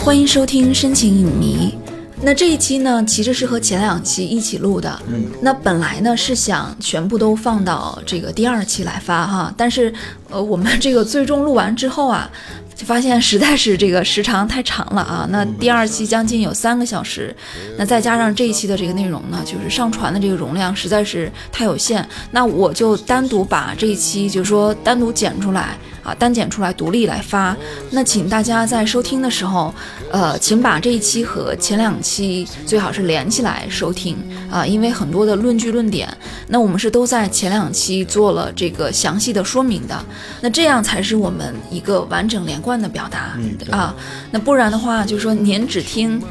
欢迎收听深情影迷。那这一期呢，其实是和前两期一起录的。那本来呢是想全部都放到这个第二期来发哈，但是呃，我们这个最终录完之后啊，就发现实在是这个时长太长了啊。那第二期将近有三个小时，那再加上这一期的这个内容呢，就是上传的这个容量实在是太有限，那我就单独把这一期就是说单独剪出来。啊，单剪出来独立来发。那请大家在收听的时候，呃，请把这一期和前两期最好是连起来收听啊，因为很多的论据论点，那我们是都在前两期做了这个详细的说明的。那这样才是我们一个完整连贯的表达啊。那不然的话，就是说您只听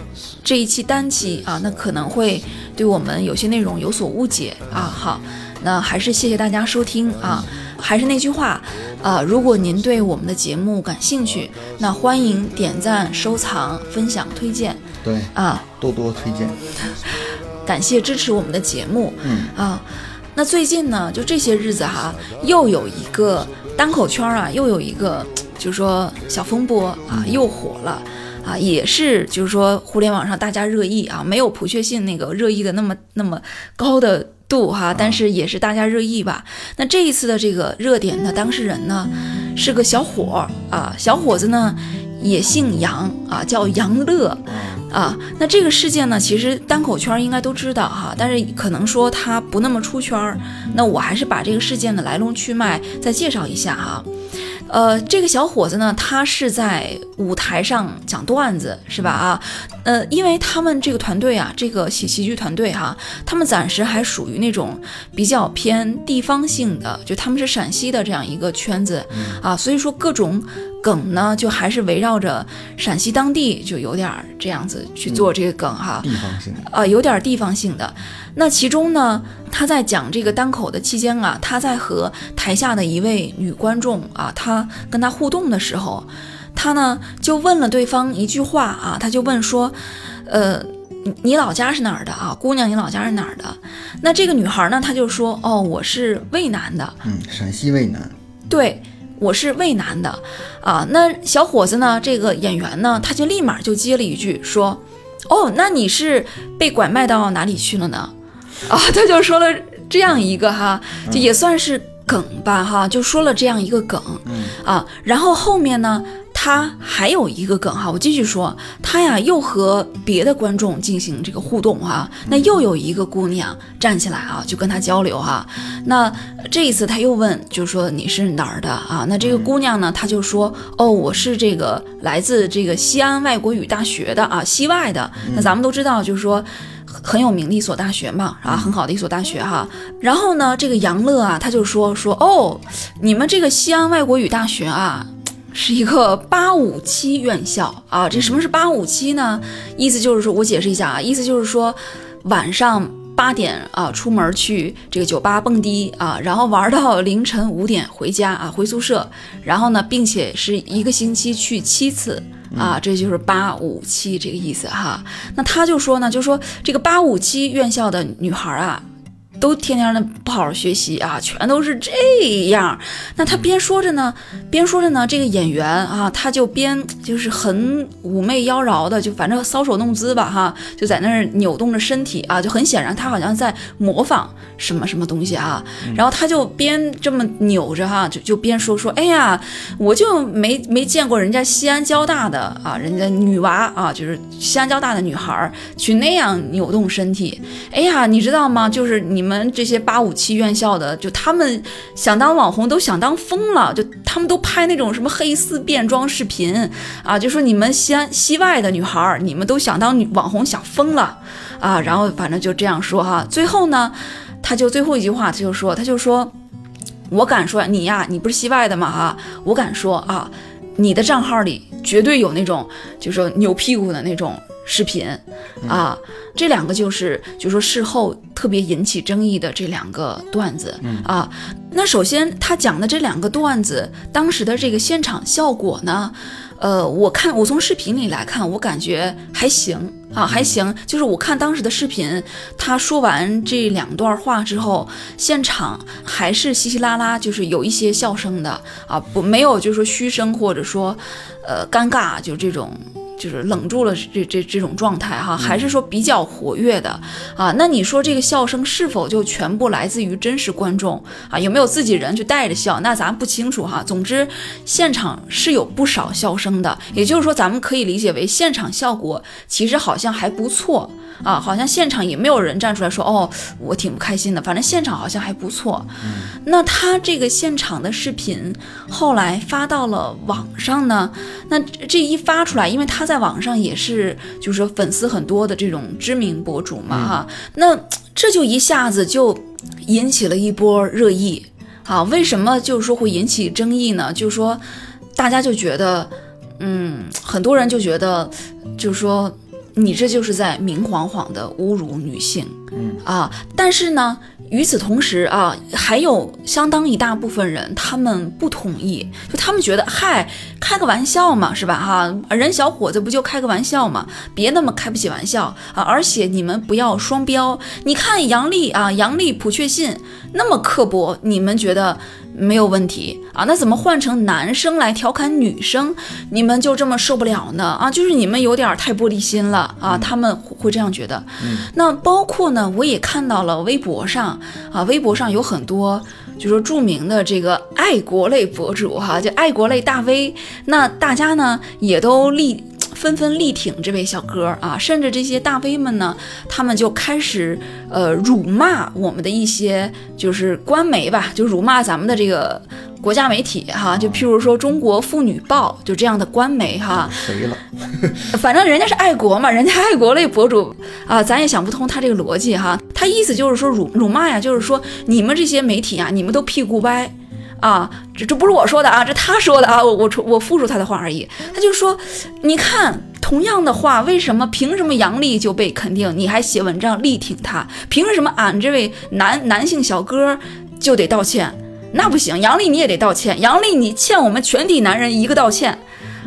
这一期单期啊，那可能会对我们有些内容有所误解啊。好，那还是谢谢大家收听啊。还是那句话，啊，如果您对我们的节目感兴趣，那欢迎点赞、收藏、分享、推荐。对啊，多多推荐。感谢支持我们的节目。嗯啊，那最近呢，就这些日子哈，又有一个单口圈啊，又有一个就是说小风波啊，又火了啊，也是就是说互联网上大家热议啊，没有普确信那个热议的那么那么高的。度哈，但是也是大家热议吧。那这一次的这个热点的当事人呢，是个小伙啊，小伙子呢也姓杨啊，叫杨乐啊。那这个事件呢，其实单口圈应该都知道哈，但是可能说他不那么出圈儿。那我还是把这个事件的来龙去脉再介绍一下哈。呃，这个小伙子呢，他是在舞台上讲段子，是吧？啊，呃，因为他们这个团队啊，这个喜喜剧团队哈，他们暂时还属于那种比较偏地方性的，就他们是陕西的这样一个圈子啊，所以说各种梗呢，就还是围绕着陕西当地，就有点这样子去做这个梗哈，地方性啊，有点地方性的。那其中呢，他在讲这个单口的期间啊，他在和台下的一位女观众啊，他跟他互动的时候，他呢就问了对方一句话啊，他就问说，呃，你你老家是哪儿的啊，姑娘，你老家是哪儿的？那这个女孩呢，她就说，哦，我是渭南的，嗯，陕西渭南，对，我是渭南的，啊，那小伙子呢，这个演员呢，他就立马就接了一句说，哦，那你是被拐卖到哪里去了呢？啊，他就说了这样一个哈，就也算是梗吧哈，就说了这样一个梗，啊，然后后面呢，他还有一个梗哈，我继续说，他呀又和别的观众进行这个互动哈，那又有一个姑娘站起来啊，就跟他交流哈，那这一次他又问，就是说你是哪儿的啊？那这个姑娘呢，她就说，哦，我是这个来自这个西安外国语大学的啊，西外的，那咱们都知道，就是说。很有名的一所大学嘛，啊，很好的一所大学哈。然后呢，这个杨乐啊，他就说说哦，你们这个西安外国语大学啊，是一个八五七院校啊。这什么是八五七呢？意思就是说我解释一下啊，意思就是说晚上八点啊出门去这个酒吧蹦迪啊，然后玩到凌晨五点回家啊，回宿舍，然后呢，并且是一个星期去七次。啊，这就是八五七这个意思哈。那他就说呢，就说这个八五七院校的女孩啊。都天天的不好好学习啊，全都是这样。那他边说着呢，边说着呢，这个演员啊，他就边就是很妩媚妖娆的，就反正搔首弄姿吧，哈，就在那儿扭动着身体啊，就很显然他好像在模仿什么什么东西啊。然后他就边这么扭着哈，就就边说说，哎呀，我就没没见过人家西安交大的啊，人家女娃啊，就是西安交大的女孩去那样扭动身体。哎呀，你知道吗？就是你。们这些八五七院校的，就他们想当网红都想当疯了，就他们都拍那种什么黑丝变装视频啊，就说你们西安西外的女孩儿，你们都想当女网红想疯了啊，然后反正就这样说哈。最后呢，他就最后一句话，他就说，他就说，我敢说你呀，你不是西外的嘛哈，我敢说啊，你的账号里绝对有那种就说扭屁股的那种。视频啊，这两个就是就说事后特别引起争议的这两个段子啊。那首先他讲的这两个段子，当时的这个现场效果呢，呃，我看我从视频里来看，我感觉还行啊，还行。就是我看当时的视频，他说完这两段话之后，现场还是稀稀拉拉，就是有一些笑声的啊，不没有就是说嘘声或者说呃尴尬，就这种。就是冷住了这这这种状态哈，还是说比较活跃的啊？那你说这个笑声是否就全部来自于真实观众啊？有没有自己人去带着笑？那咱不清楚哈。总之，现场是有不少笑声的，也就是说，咱们可以理解为现场效果其实好像还不错啊，好像现场也没有人站出来说哦，我挺不开心的。反正现场好像还不错。那他这个现场的视频后来发到了网上呢？那这一发出来，因为他。在网上也是，就是说粉丝很多的这种知名博主嘛，哈，那这就一下子就引起了一波热议，啊，为什么就是说会引起争议呢？就是说大家就觉得，嗯，很多人就觉得，就是说你这就是在明晃晃的侮辱女性，嗯啊，但是呢。与此同时啊，还有相当一大部分人，他们不同意，就他们觉得，嗨，开个玩笑嘛，是吧？哈，人小伙子不就开个玩笑嘛，别那么开不起玩笑啊！而且你们不要双标，你看杨笠啊，杨笠普确信那么刻薄，你们觉得？没有问题啊，那怎么换成男生来调侃女生，你们就这么受不了呢？啊，就是你们有点太玻璃心了啊，他们会这样觉得。那包括呢，我也看到了微博上啊，微博上有很多就说著名的这个爱国类博主哈，就爱国类大 V，那大家呢也都立。纷纷力挺这位小哥啊，甚至这些大 V 们呢，他们就开始呃辱骂我们的一些就是官媒吧，就辱骂咱们的这个国家媒体哈，就譬如说《中国妇女报》就这样的官媒哈。谁了？反正人家是爱国嘛，人家爱国类博主啊，咱也想不通他这个逻辑哈。他意思就是说辱辱骂呀，就是说你们这些媒体啊，你们都屁股歪。啊，这这不是我说的啊，这他说的啊，我我我复述他的话而已。他就说，你看同样的话，为什么凭什么杨丽就被肯定，你还写文章力挺他？凭什么俺这位男男性小哥就得道歉？那不行，杨丽你也得道歉，杨丽你欠我们全体男人一个道歉。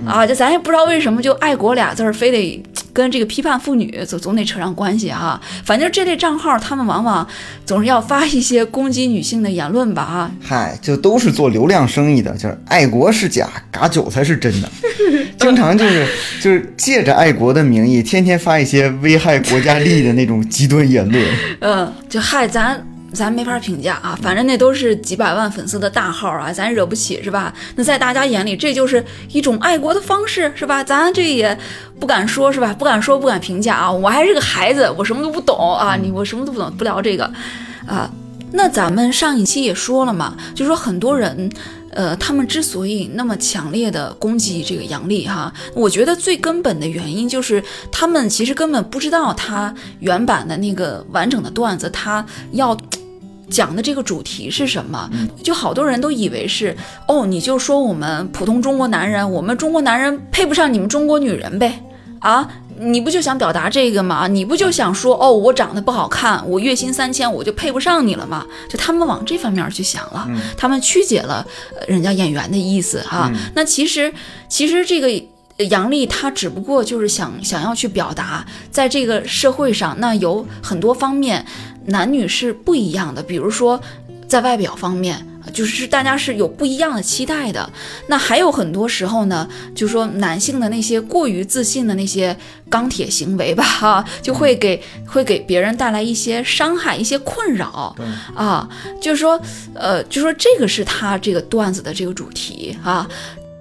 啊，就咱也不知道为什么就爱国俩字儿非得跟这个批判妇女总总得扯上关系哈。反正这类账号他们往往总是要发一些攻击女性的言论吧啊。嗨，就都是做流量生意的，就是爱国是假，嘎韭菜是真的，经常就是就是借着爱国的名义，天天发一些危害国家利益的那种极端言论。嗯，就嗨咱。咱没法评价啊，反正那都是几百万粉丝的大号啊，咱惹不起是吧？那在大家眼里，这就是一种爱国的方式是吧？咱这也不敢说是吧？不敢说，不敢评价啊。我还是个孩子，我什么都不懂啊。你我什么都不懂，不聊这个啊。那咱们上一期也说了嘛，就说很多人，呃，他们之所以那么强烈的攻击这个杨笠哈，我觉得最根本的原因就是他们其实根本不知道他原版的那个完整的段子，他要。讲的这个主题是什么？就好多人都以为是哦，你就说我们普通中国男人，我们中国男人配不上你们中国女人呗？啊，你不就想表达这个吗？你不就想说哦，我长得不好看，我月薪三千，我就配不上你了吗？就他们往这方面去想了，他们曲解了人家演员的意思哈。那其实，其实这个杨笠她只不过就是想想要去表达，在这个社会上，那有很多方面。男女是不一样的，比如说，在外表方面，就是大家是有不一样的期待的。那还有很多时候呢，就说男性的那些过于自信的那些钢铁行为吧，哈，就会给会给别人带来一些伤害、一些困扰啊。就是说，呃，就说这个是他这个段子的这个主题啊。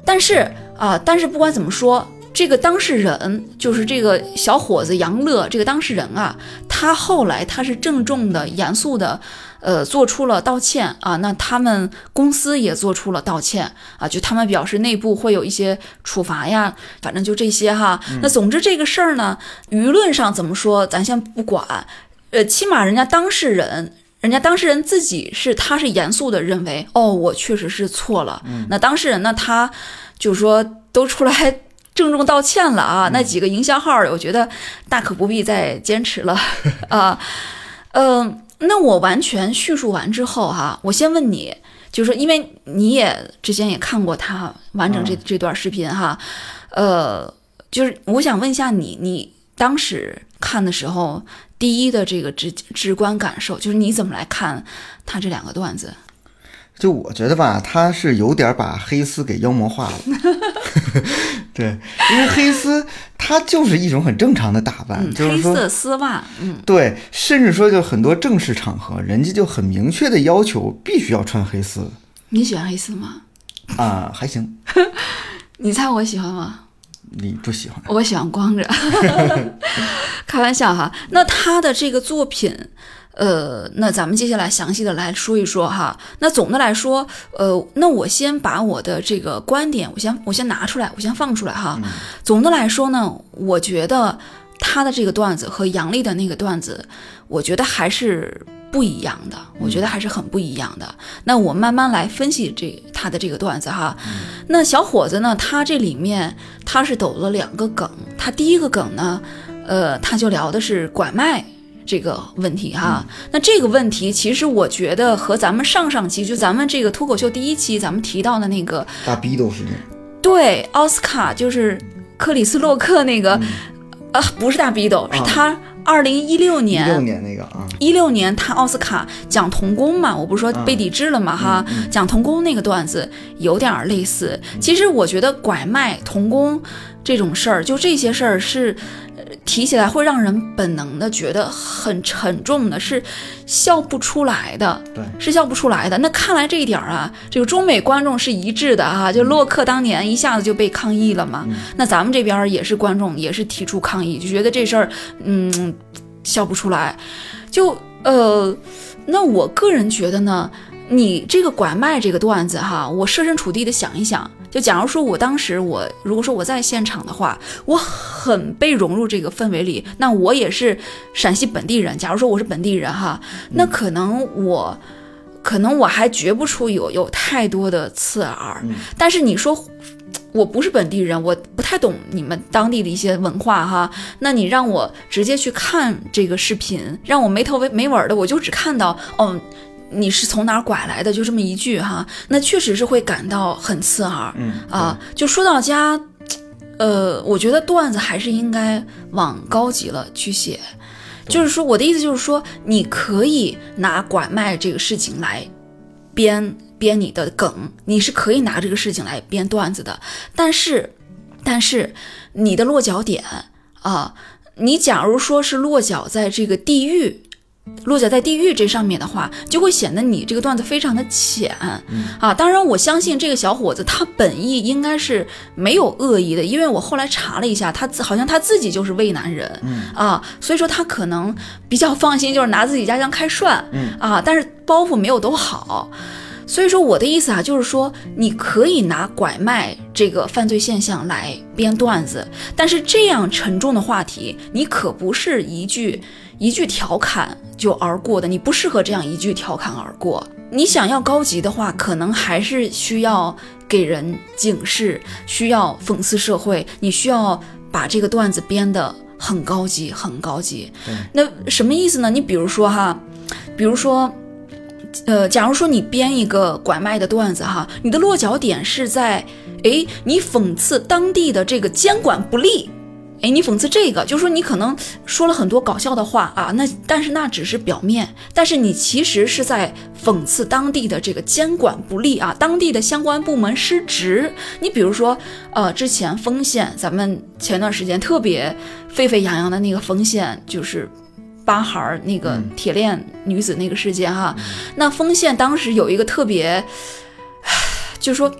但是啊，但是不管怎么说。这个当事人就是这个小伙子杨乐，这个当事人啊，他后来他是郑重的、严肃的，呃，做出了道歉啊。那他们公司也做出了道歉啊，就他们表示内部会有一些处罚呀，反正就这些哈。那总之这个事儿呢，舆论上怎么说，咱先不管，呃，起码人家当事人，人家当事人自己是他是严肃的认为，哦，我确实是错了。那当事人呢，他就说都出来。郑重道歉了啊！那几个营销号，我觉得大可不必再坚持了 啊。嗯、那我完全叙述完之后哈、我先问你，就是说，因为你也之前也看过他完整这、这段视频哈，呃，就是我想问一下你，你当时看的时候，第一的这个直直观感受，就是你怎么来看他这两个段子？就我觉得吧，他是有点把黑丝给妖魔化了。对，因为黑丝它就是一种很正常的打扮，嗯，就是说黑色丝袜，嗯，对，甚至说就很多正式场合，人家就很明确的要求必须要穿黑丝你喜欢黑丝吗？啊，还行，你猜我喜欢吗？你不喜欢？我喜欢光着，开玩笑哈。那他的这个作品，呃，那咱们接下来详细的来说一说哈。那总的来说，呃，那我先把我的这个观点，我先我先拿出来，我先放出来哈。总的来说呢，我觉得他的这个段子和杨笠的那个段子，我觉得还是不一样的，我觉得还是很不一样的。那我慢慢来分析这他的这个段子哈。那小伙子呢，他这里面他是抖了两个梗，他第一个梗呢，呃，他就聊的是拐卖。这个问题哈，那这个问题其实我觉得和咱们上上期就咱们这个脱口秀第一期咱们提到的那个大逼斗事件，对奥斯卡就是克里斯洛克那个，呃，不是大逼斗，是啊他二零一六一年六年那个啊，一六年他奥斯卡讲童工嘛，我不是说被抵制了嘛哈，讲童工那个段子有点儿类似。其实我觉得拐卖童工这种事儿，就这些事儿是。呃提起来会让人本能的觉得很沉重的，是笑不出来的，对，是笑不出来的。那看来这一点儿啊，这个中美观众是一致的哈、就洛克当年一下子就被抗议了嘛，那咱们这边儿也是观众也是提出抗议，就觉得这事儿，嗯，笑不出来。就呃，那我个人觉得呢，你这个拐卖这个段子哈，我设身处地的想一想，就假如说我当时我如果说我在现场的话，我很被融入这个氛围里，那我也是陕西本地人。假如说我是本地人哈，那可能我。可能我还觉不出有有太多的刺耳，但是你说我不是本地人，我不太懂你们当地的一些文化哈。那你让我直接去看这个视频，让我没头没尾的，我就只看到哦，你是从哪儿拐来的，就这么一句哈，那确实是会感到很刺耳。嗯啊，就说到家，呃，我觉得段子还是应该往高级了去写。就是说，我的意思就是说，你可以拿拐卖这个事情来编编你的梗，你是可以拿这个事情来编段子的。但是，但是你的落脚点啊，你假如说是落脚在这个地域。落脚在地狱这上面的话，就会显得你这个段子非常的浅、啊。当然，我相信这个小伙子他本意应该是没有恶意的，因为我后来查了一下，他自好像他自己就是渭南人、啊，所以说他可能比较放心，就是拿自己家乡开涮、啊，但是包袱没有都好。所以说我的意思啊，就是说你可以拿拐卖这个犯罪现象来编段子，但是这样沉重的话题，你可不是一句一句调侃就而过的，你不适合这样一句调侃而过。你想要高级的话，可能还是需要给人警示，需要讽刺社会，你需要把这个段子编得很高级，很高级。那什么意思呢？你比如说哈，比如说。呃，假如说你编一个拐卖的段子哈，你的落脚点是在，诶，你讽刺当地的这个监管不力，诶，你讽刺这个，就是说你可能说了很多搞笑的话啊，那但是那只是表面，但是你其实是在讽刺当地的这个监管不力啊，当地的相关部门失职。你比如说，呃，之前丰县，咱们前段时间特别沸沸扬扬的那个丰县，就是。八孩儿那个铁链女子那个事件哈，那丰县当时有一个特别，就说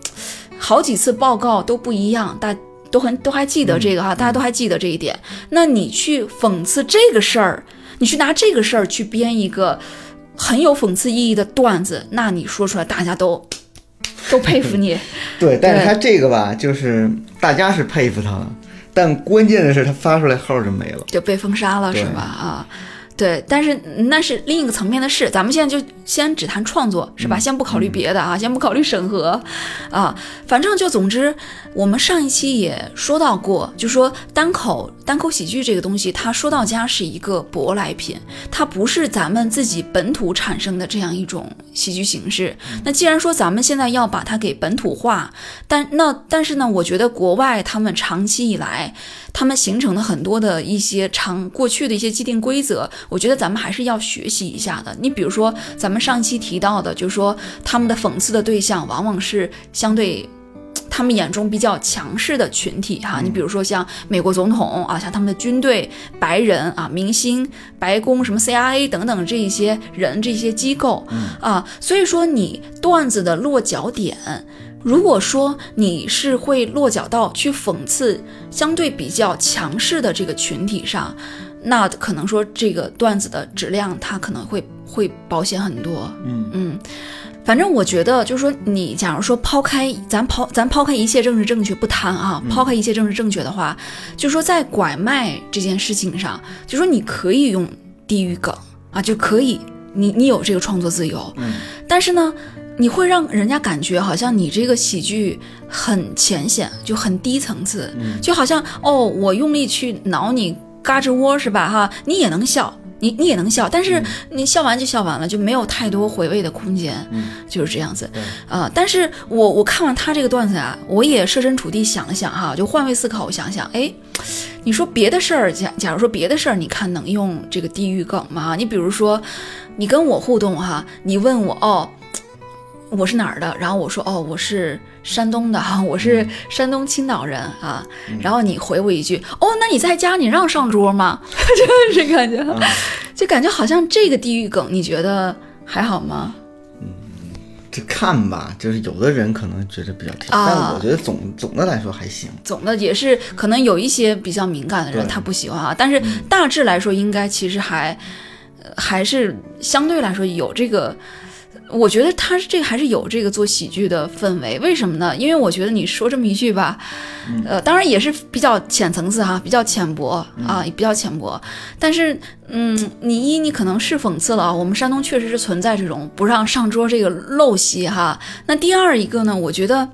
好几次报告都不一样，大都很都还记得这个哈，大家都还记得这一点。那你去讽刺这个事儿，你去拿这个事儿去编一个很有讽刺意义的段子，那你说出来大家都 都佩服你。对，但是他这个吧，就是大家是佩服他了，但关键的是他发出来号就没了。就被封杀了是吧？啊，对，但是那是另一个层面的事。咱们现在就先只谈创作，是吧？先不考虑别的啊，先不考虑审核啊。反正就总之，我们上一期也说到过，就说单口单口喜剧这个东西，它说到家是一个舶来品，它不是咱们自己本土产生的这样一种喜剧形式。那既然说咱们现在要把它给本土化，但那但是呢，我觉得国外他们长期以来。他们形成的很多的一些长过去的一些既定规则，我觉得咱们还是要学习一下的。你比如说，咱们上期提到的，就是说他们的讽刺的对象往往是相对他们眼中比较强势的群体哈。你比如说像美国总统啊，像他们的军队、白人啊、明星、白宫、什么 CIA 等等这一些人、这些机构啊，所以说你段子的落脚点。如果说你是会落脚到去讽刺相对比较强势的这个群体上，那可能说这个段子的质量它可能会会保险很多。嗯嗯，反正我觉得就是说，你假如说抛开咱抛咱抛开一切政治正确不谈啊，抛开一切政治正确的话，就说在拐卖这件事情上，就说你可以用地域梗啊，就可以，你你有这个创作自由。嗯，但是呢。你会让人家感觉好像你这个喜剧很浅显，就很低层次，就好像哦，我用力去挠你嘎吱窝是吧？哈，你也能笑，你你也能笑，但是你笑完就笑完了，就没有太多回味的空间，就是这样子。啊，但是我我看完他这个段子啊，我也设身处地想了想哈，就换位思考，我想想，哎，你说别的事儿，假假如说别的事儿，你看能用这个地域梗吗？你比如说，你跟我互动哈，你问我哦。我是哪儿的？然后我说哦，我是山东的哈，我是山东青岛人啊。然后你回我一句哦，那你在家你让上桌吗？就是感觉，就感觉好像这个地域梗，你觉得还好吗？嗯，这看吧，就是有的人可能觉得比较挑，但我觉得总总的来说还行。总的也是可能有一些比较敏感的人他不喜欢啊，但是大致来说应该其实还还是相对来说有这个。我觉得他这个还是有这个做喜剧的氛围，为什么呢？因为我觉得你说这么一句吧，呃，当然也是比较浅层次哈，比较浅薄啊，也比较浅薄。但是，嗯，你一你可能是讽刺了啊，我们山东确实是存在这种不让上桌这个陋习哈。那第二一个呢，我觉得。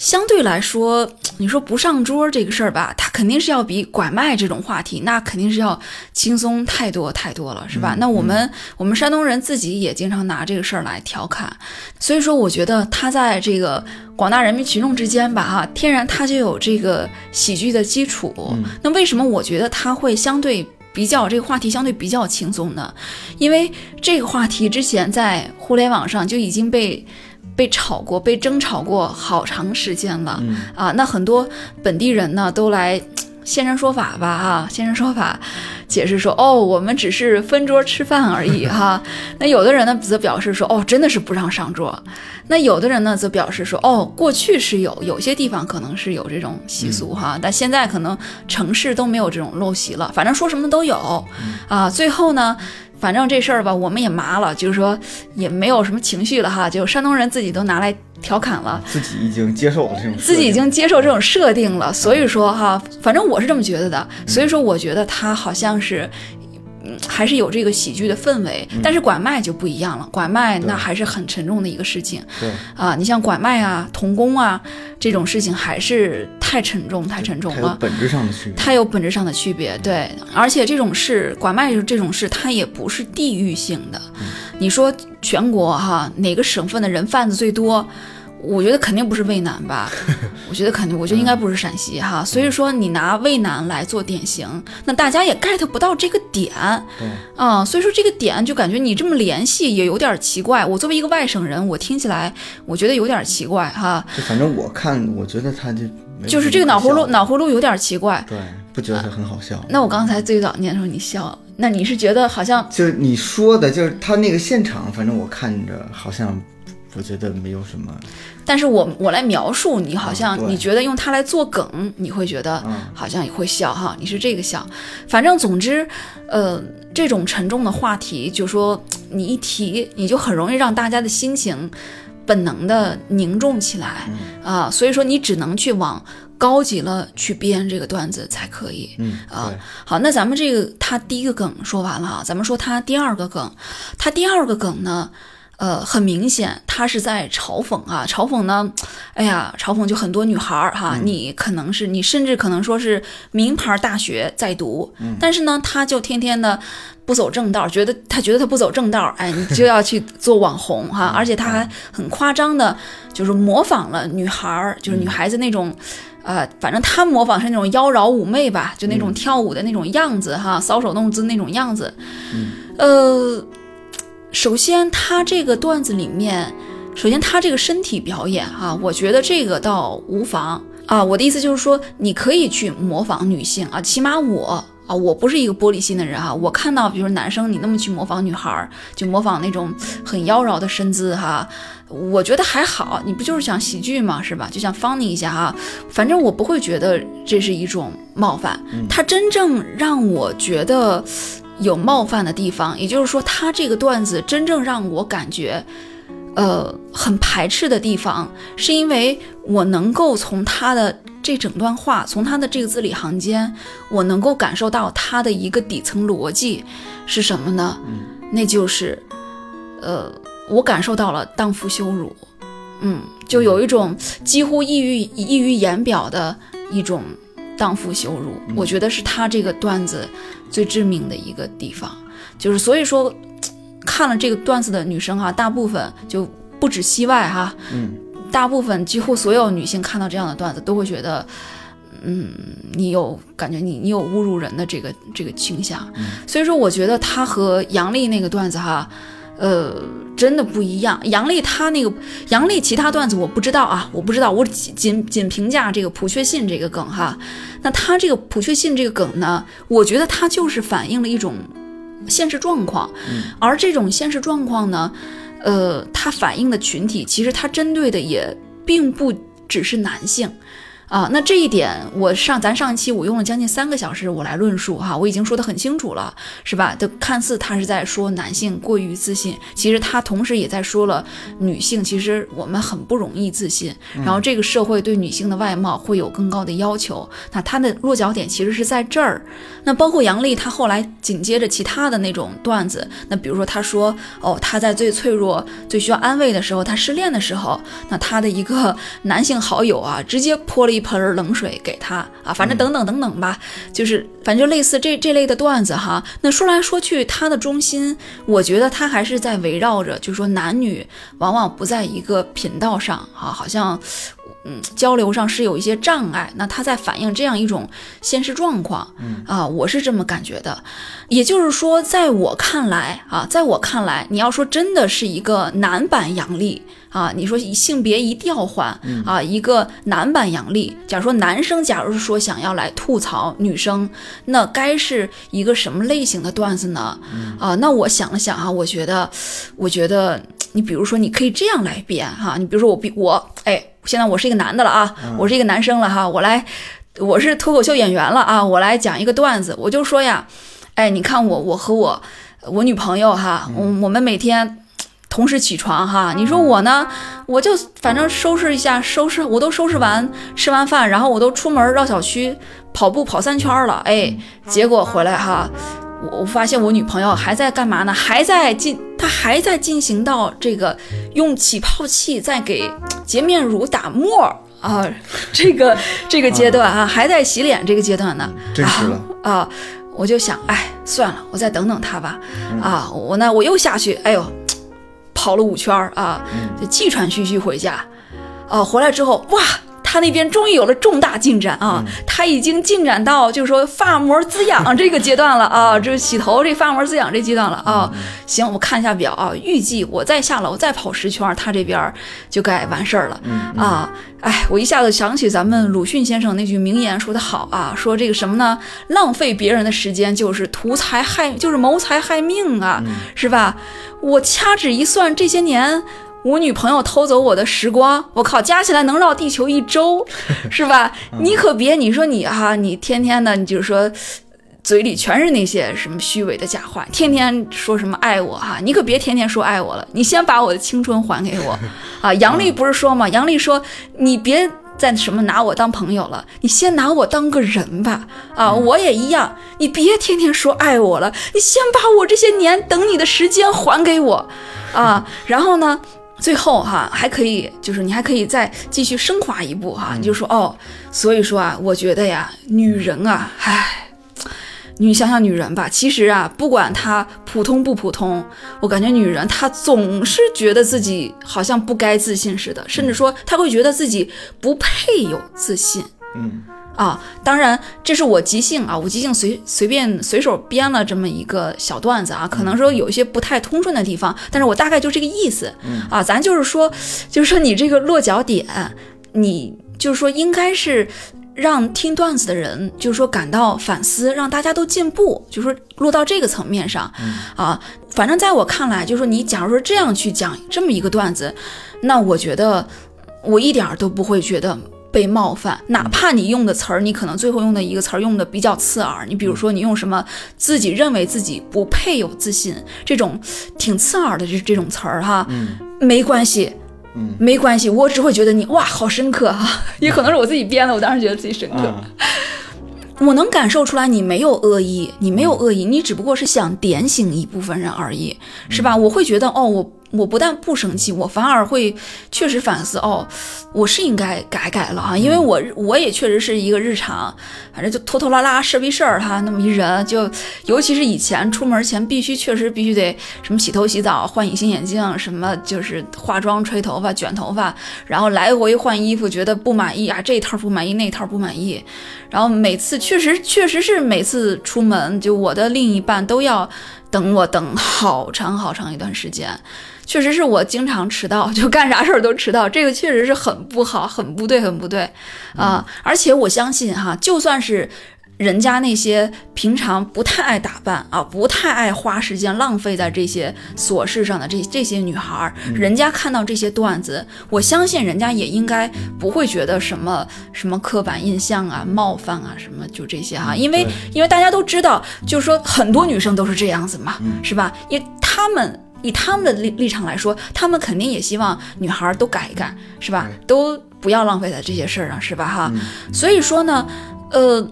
相对来说，你说不上桌这个事儿吧，它肯定是要比拐卖这种话题，那肯定是要轻松太多太多了，是吧？那我们我们山东人自己也经常拿这个事儿来调侃，所以说我觉得他在这个广大人民群众之间吧，哈，天然他就有这个喜剧的基础。那为什么我觉得他会相对比较这个话题相对比较轻松呢？因为这个话题之前在互联网上就已经被。被炒过，被争吵过好长时间了啊！那很多本地人呢，都来 现身说法吧，哈，现身说法，解释说，哦，我们只是分桌吃饭而已，哈。那有的人呢，则表示说，哦，真的是不让上桌。那有的人呢，则表示说，哦，过去是有，有些地方可能是有这种习俗，哈，但现在可能城市都没有这种陋习了。反正说什么都有啊。最后呢。反正这事儿吧，我们也麻了，就是说也没有什么情绪了哈，就山东人自己都拿来调侃了，自己已经接受了这种，自己已经接受这种设定了，所以说哈，反正我是这么觉得的，所以说我觉得他好像是。嗯，还是有这个喜剧的氛围，但是拐卖就不一样了。拐卖那还是很沉重的一个事情。对啊，你像拐卖啊、童工啊这种事情，还是太沉重、太沉重了。本质上的区别。它有本质上的区别，对。而且这种事，拐卖这种事，它也不是地域性的。你说全国哈，哪个省份的人贩子最多？我觉得肯定不是渭南吧，我觉得肯定，我觉得应该不是陕西哈。所以说你拿渭南来做典型，那大家也 get 不到这个点，啊，所以说这个点就感觉你这么联系也有点奇怪。我作为一个外省人，我听起来我觉得有点奇怪哈。就反正我看，我觉得他就就是这个脑回路，脑回路有点奇怪。对，不觉得很好笑。那我刚才最早念的时候你笑，那你是觉得好像就是你说的，就是他那个现场，反正我看着好像。我觉得没有什么，但是我我来描述你，好像你觉得用它来做梗，你会觉得好像也会笑哈，你是这个笑。反正总之，呃，这种沉重的话题，就说你一提，你就很容易让大家的心情本能的凝重起来。啊，所以说你只能去往高级了去编这个段子才可以。嗯啊好，那咱们这个他第一个梗说完了啊，咱们说他第二个梗，他第二个梗呢，呃，很明显他是在嘲讽啊，嘲讽呢，哎呀，嘲讽就很多女孩儿哈，你可能是你甚至可能说是名牌大学在读，但是呢，他就天天的。不走正道，觉得他觉得他不走正道，哎，你就要去做网红哈，而且他还很夸张的，就是模仿了女孩儿，就是女孩子那种，呃，反正他模仿是那种妖娆妩媚吧，就那种跳舞的那种样子哈，搔首弄姿那种样子。呃，首先他这个段子里面，首先他这个身体表演哈，我觉得这个倒无妨啊。我的意思就是说，你可以去模仿女性啊，起码我。啊，我不是一个玻璃心的人哈，我看到比如男生你那么去模仿女孩儿，就模仿那种很妖娆的身姿哈，我觉得还好，你不就是想喜剧嘛，是吧？就想放你一下哈，反正我不会觉得这是一种冒犯。他真正让我觉得有冒犯的地方，也就是说，他这个段子真正让我感觉。呃，很排斥的地方，是因为我能够从他的这整段话，从他的这个字里行间，我能够感受到他的一个底层逻辑是什么呢？那就是，呃，我感受到了荡妇羞辱，嗯，就有一种几乎溢于溢于言表的一种荡妇羞辱，我觉得是他这个段子最致命的一个地方，就是所以说。看了这个段子的女生哈、大部分就不止西外哈、嗯，大部分几乎所有女性看到这样的段子都会觉得，嗯，你有感觉你你有侮辱人的这个这个倾向，所以说我觉得他和杨笠那个段子哈。呃，真的不一样。杨笠她那个杨笠其他段子我不知道啊，我不知道，我仅仅仅评价这个朴确信这个梗哈。那他这个朴确信这个梗呢，我觉得它就是反映了一种现实状况，而这种现实状况呢，呃，它反映的群体其实它针对的也并不只是男性。啊，那这一点我上咱上一期我用了将近三个小时我来论述哈，我已经说得很清楚了，是吧？就看似他是在说男性过于自信，其实他同时也在说了女性，其实我们很不容易自信，然后这个社会对女性的外貌会有更高的要求，那他的落脚点其实是在这儿。那包括杨笠，她后来紧接着其他的那种段子，那比如说她说哦，她在最脆弱、最需要安慰的时候，她失恋的时候，那她的一个 男性好友啊，直接泼了一盆冷水给他啊，反正等等等等吧，就是反正就类似这这类的段子哈。那说来说去，它的中心，我觉得它还是在围绕着，就是说男女往往不在一个频道上啊，好像。嗯，交流上是有一些障碍，那它在反映这样一种现实状况，啊，我是这么感觉的。也就是说，在我看来啊，在我看来，你要说真的是一个男版杨笠啊，你说以性别一调换啊，一个男版杨笠，假如说男生，假如说想要来吐槽女生，那该是一个什么类型的段子呢？啊，那我想了想啊，我觉得，我觉得你比如说，你可以这样来编哈，你比如说我比我哎。现在我是一个男的了啊，我是一个男生了哈，我来，我是脱口秀演员了啊，我来讲一个段子，我就说呀，哎，你看我，我和我我女朋友哈，我我们每天同时起床哈，你说我呢，我就反正收拾一下，收拾我都收拾完，吃完饭，然后我都出门绕小区跑步跑三圈了，哎，结果回来哈。我我发现我女朋友还在干嘛呢？还在进，她还在进行到这个用起泡器在给洁面乳打沫啊，这个这个阶段啊，还在洗脸这个阶段呢。真实了啊啊！我就想，哎，算了，我再等等她吧。啊，我呢，我又下去，哎呦，跑了五圈啊，就气喘吁吁回家。啊、回来之后，哇！他那边终于有了重大进展啊！他已经进展到就是说发膜滋养这个阶段了啊，就 是洗头这发膜滋养这阶段了啊。行，我看一下表啊，预计我再下楼再跑十圈，他这边就该完事儿了啊。哎，我一下子想起咱们鲁迅先生那句名言说得好啊，说这个什么呢？浪费别人的时间就是图财害，就是谋财害命啊，是吧？我掐指一算，这些年。我女朋友偷走我的时光，我靠，加起来能绕地球一周，是吧？你可别，你说你哈、你天天的，你就是说，嘴里全是那些什么虚伪的假话，天天说什么爱我哈、你可别天天说爱我了，你先把我的青春还给我啊！杨笠不是说吗？杨笠说你别。再什么拿我当朋友了，你先拿我当个人吧。啊，我也一样，你别天天说爱我了，你先把我这些年等你的时间还给我，啊，然后呢，最后哈还可以，就是你还可以再继续升华一步哈，你就说哦，所以说啊，我觉得呀，女人啊，唉。你想想女人吧，其实啊，不管她普通不普通，我感觉女人她总是觉得自己好像不该自信似的，甚至说她会觉得自己不配有自信。嗯啊，当然这是我即兴啊，我即兴随随便随手编了这么一个小段子啊，可能说有一些不太通顺的地方，但是我大概就这个意思。嗯啊，咱就是说，就是说你这个落脚点，你就是说应该是。让听段子的人，就是说感到反思，让大家都进步，就是说落到这个层面上，啊，反正在我看来，就是说你假如说这样去讲这么一个段子，那我觉得我一点儿都不会觉得被冒犯，哪怕你用的词儿，你可能最后用的一个词儿用的比较刺耳，你比如说你用什么自己认为自己不配有自信这种挺刺耳的这这种词儿哈，嗯没关系。嗯没关系，我只会觉得你哇，好深刻啊！也可能是我自己编的，我当时觉得自己深刻。啊我能感受出来你没有恶意，你没有恶意，你只不过是想点醒一部分人而已，是吧？我会觉得哦，我我不但不生气，我反而会确实反思哦，我是应该改改了哈，因为我我也确实是一个日常，反正就拖拖拉拉事儿逼事儿哈，那么一人就，尤其是以前出门前必须确实必须得什么洗头洗澡换隐形眼镜，什么就是化妆吹头发卷头发，然后来回换衣服，觉得不满意啊，这一套不满意，那一套不满意，然后每次确实 确实是每次出门，就我的另一半都要等我等好长好长一段时间，确实是我经常迟到，就干啥事儿都迟到，这个确实是很不好，很不对，很不对啊！而且我相信哈，就算是。人家那些平常不太爱打扮啊，不太爱花时间浪费在这些琐事上的这这些女孩儿，人家看到这些段子，我相信人家也应该不会觉得什么什么刻板印象啊、冒犯啊什么就这些哈，因为因为大家都知道，就是说很多女生都是这样子嘛，嗯是吧？因为她们以他们的立立场来说，他们肯定也希望女孩儿都改一改，是吧？都不要浪费在这些事儿上，是吧？哈，嗯所以说呢，呃。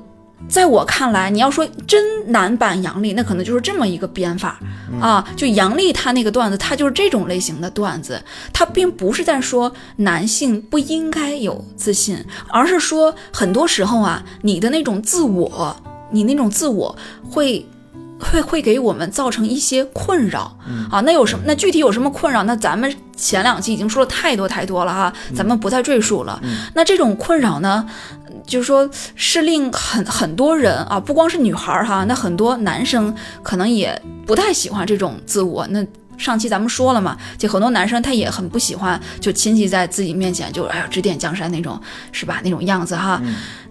在我看来，你要说真男版杨笠，那可能就是这么一个编法、啊。就杨笠他那个段子，他就是这种类型的段子，他并不是在说男性不应该有自信，而是说很多时候啊，你的那种自我，你那种自我会。会会给我们造成一些困扰、啊，那有什么？那具体有什么困扰？那咱们前两期已经说了太多太多了哈，咱们不再赘述了。那这种困扰呢，就是说是令很很多人啊，不光是女孩儿哈，那很多男生可能也不太喜欢这种自我。那上期咱们说了嘛，就很多男生他也很不喜欢，就亲戚在自己面前就哎呀指点江山那种，是吧？那种样子哈。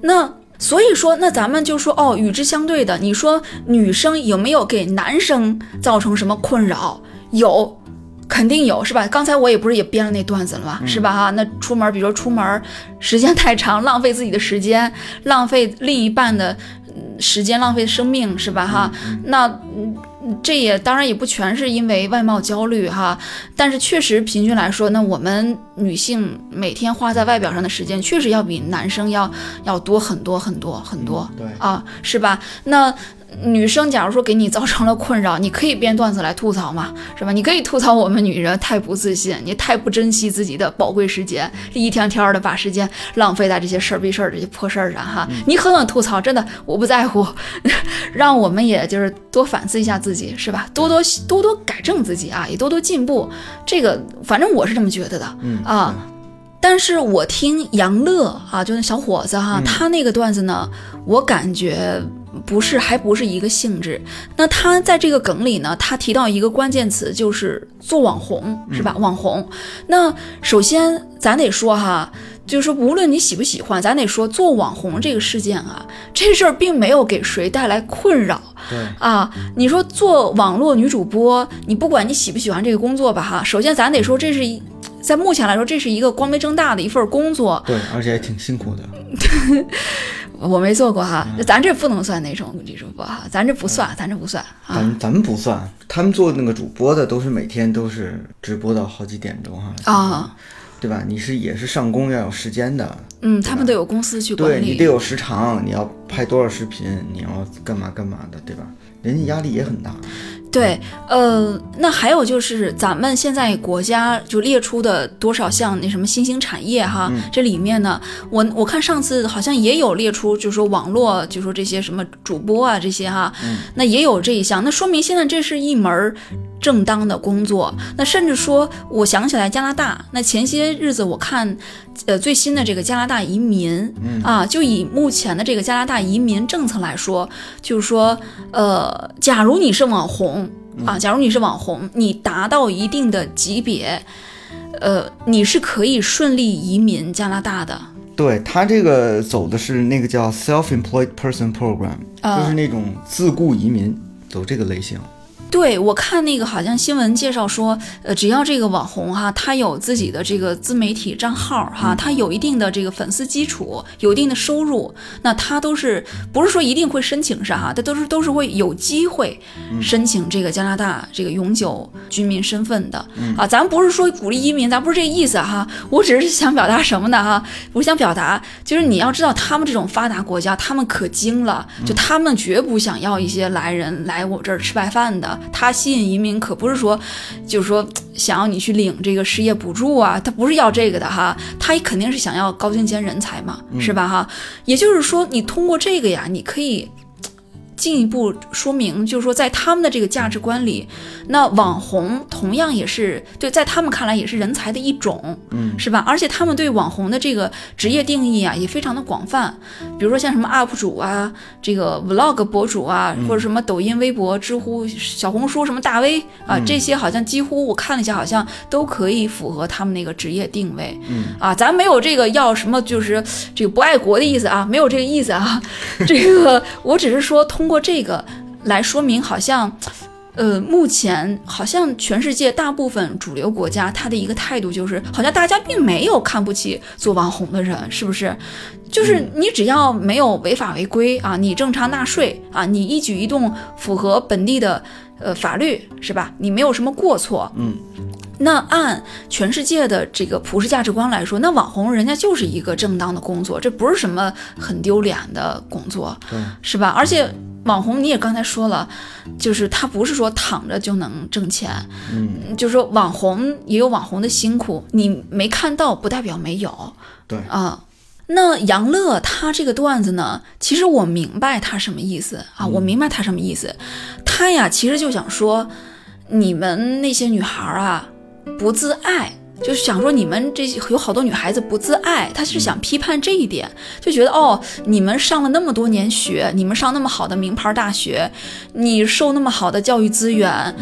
那所以说，那咱们就说哦，与之相对的，你说女生有没有给男生造成什么困扰？有，肯定有，是吧？刚才我也不是也编了那段子了吗？是吧？哈，那出门，比如说出门时间太长，浪费自己的时间，浪费另一半的嗯时间，浪费生命，是吧？哈，那嗯。这也当然也不全是因为外貌焦虑哈，但是确实平均来说，那我们女性每天花在外表上的时间，确实要比男生要要多很多很多很多。对啊，是吧？那女生假如说给你造成了困扰，你可以编段子来吐槽嘛，是吧？你可以吐槽我们女人太不自信，你太不珍惜自己的宝贵时间，一天天的把时间浪费在这些事儿逼事儿、这些破事儿上哈。你狠狠吐槽，真的我不在乎，让我们也就是多反思一下自己，是吧？多多多多改正自己啊，也多多进步。这个反正我是这么觉得的。嗯啊，但是我听杨乐啊，就那小伙子哈，嗯他那个段子呢，我感觉不是，还不是一个性质。那他在这个梗里呢，他提到一个关键词，就是做网红，是吧？网红。那首先咱得说哈。就是说，无论你喜不喜欢，咱得说做网红这个事件啊，这事儿并没有给谁带来困扰。对，啊，你说做网络女主播，你不管你喜不喜欢这个工作吧，哈，首先咱得说这是一，在目前来说，这是一个光明正大的一份工作。对，而且还挺辛苦的。我没做过哈，咱这不能算那种女主播哈，咱这不算，咱这不算啊。咱咱们不算，他们做那个主播的都是每天都是直播到好几点钟哈。啊，对吧？你是也是上工要有时间的，嗯，他们都有公司去管理，对你得有时长，你要拍多少视频，你要干嘛干嘛的，对吧？人家压力也很大。对，呃，那还有就是咱们现在国家就列出的多少项那什么新兴产业哈，这里面呢，我我看上次好像也有列出，就是说网络，就说这些什么主播啊这些哈，那也有这一项，那说明现在这是一门正当的工作。那甚至说，我想起来加拿大，那前些日子我看，呃，最新的这个加拿大移民啊，就以目前的这个加拿大移民政策来说，就是说，呃，假如你是网红。啊，假如你是网红，你达到一定的级别，呃，你是可以顺利移民加拿大的。对他这个走的是那个叫 Self-Employed Person Program，就是那种自雇移民，走这个类型。对，我看那个好像新闻介绍说，呃，只要这个网红哈，他有自己的这个自媒体账号哈，他有一定的这个粉丝基础，有一定的收入，那他都是不是说一定会申请上哈，他都是都是会有机会申请这个加拿大这个永久居民身份的啊。咱不是说鼓励移民，咱不是这意思哈，我只是想表达什么呢哈？我想表达就是你要知道，他们这种发达国家，他们可精了，就他们绝不想要一些来人来我这儿吃白饭的。他吸引移民可不是说，就是说想要你去领这个失业补助啊，他不是要这个的哈，他肯定是想要高精尖人才嘛，是吧哈？也就是说，你通过这个呀，你可以。进一步说明，就是说，在他们的这个价值观里，那网红同样也是对，在他们看来也是人才的一种，嗯，是吧？而且他们对网红的这个职业定义啊，也非常的广泛。比如说像什么 UP 主啊，这个 Vlog 博主啊，或者什么抖音、微博、知乎、小红书什么大 V 啊，这些好像几乎我看了一下，好像都可以符合他们那个职业定位。嗯啊，咱没有这个要什么，就是这个不爱国的意思啊，没有这个意思啊。这个我只是说通。通过这个来说明，好像，呃，目前好像全世界大部分主流国家，他的一个态度就是，好像大家并没有看不起做网红的人，是不是？就是你只要没有违法违规啊，你正常纳税啊，你一举一动符合本地的呃法律，是吧？你没有什么过错，嗯，那按全世界的这个普世价值观来说，那网红人家就是一个正当的工作，这不是什么很丢脸的工作，是吧？而且。网红，你也刚才说了，就是他不是说躺着就能挣钱，嗯，就是说网红也有网红的辛苦，你没看到不代表没有，对啊。那杨乐他这个段子呢，其实我明白他什么意思啊，我明白他什么意思，他呀其实就想说，你们那些女孩啊不自爱。就是想说你们这些有好多女孩子不自爱，她是想批判这一点，就觉得哦，你们上了那么多年学，你们上那么好的名牌大学，你受那么好的教育资源，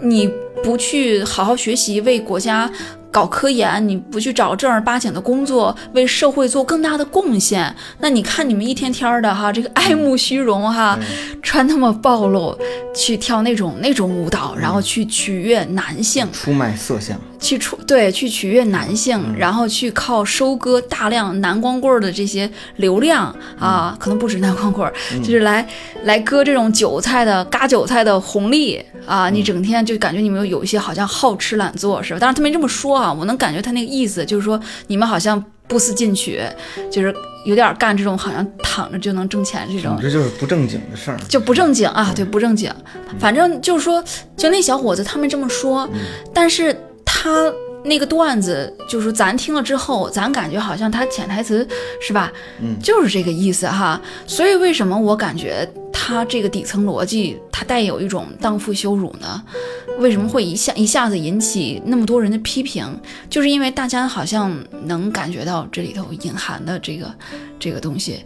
你不去好好学习，为国家。搞科研，你不去找正儿八经的工作，为社会做更大的贡献，那你看你们一天天的哈，这个爱慕虚荣哈，穿那么暴露，去跳那种那种舞蹈，然后去取悦男性，出卖色相，去出对去取悦男性，然后去靠收割大量男光棍的这些流量啊，可能不止男光棍，就是来来割这种韭菜的割韭菜的红利啊，你整天就感觉你们有一些好像好吃懒做是吧？当然他没这么说。啊，我能感觉他那个意思，就是说你们好像不思进取，就是有点干这种好像躺着就能挣钱这种，这就是不正经的事儿，就不正经啊，对，不正经。反正就是说，就那小伙子他们这么说，但是他那个段子，就是咱听了之后，咱感觉好像他潜台词是吧？嗯，就是这个意思哈。所以为什么我感觉他这个底层逻辑，他带有一种荡妇羞辱呢？为什么会一下一下子引起那么多人的批评？就是因为大家好像能感觉到这里头隐含的这个这个东西，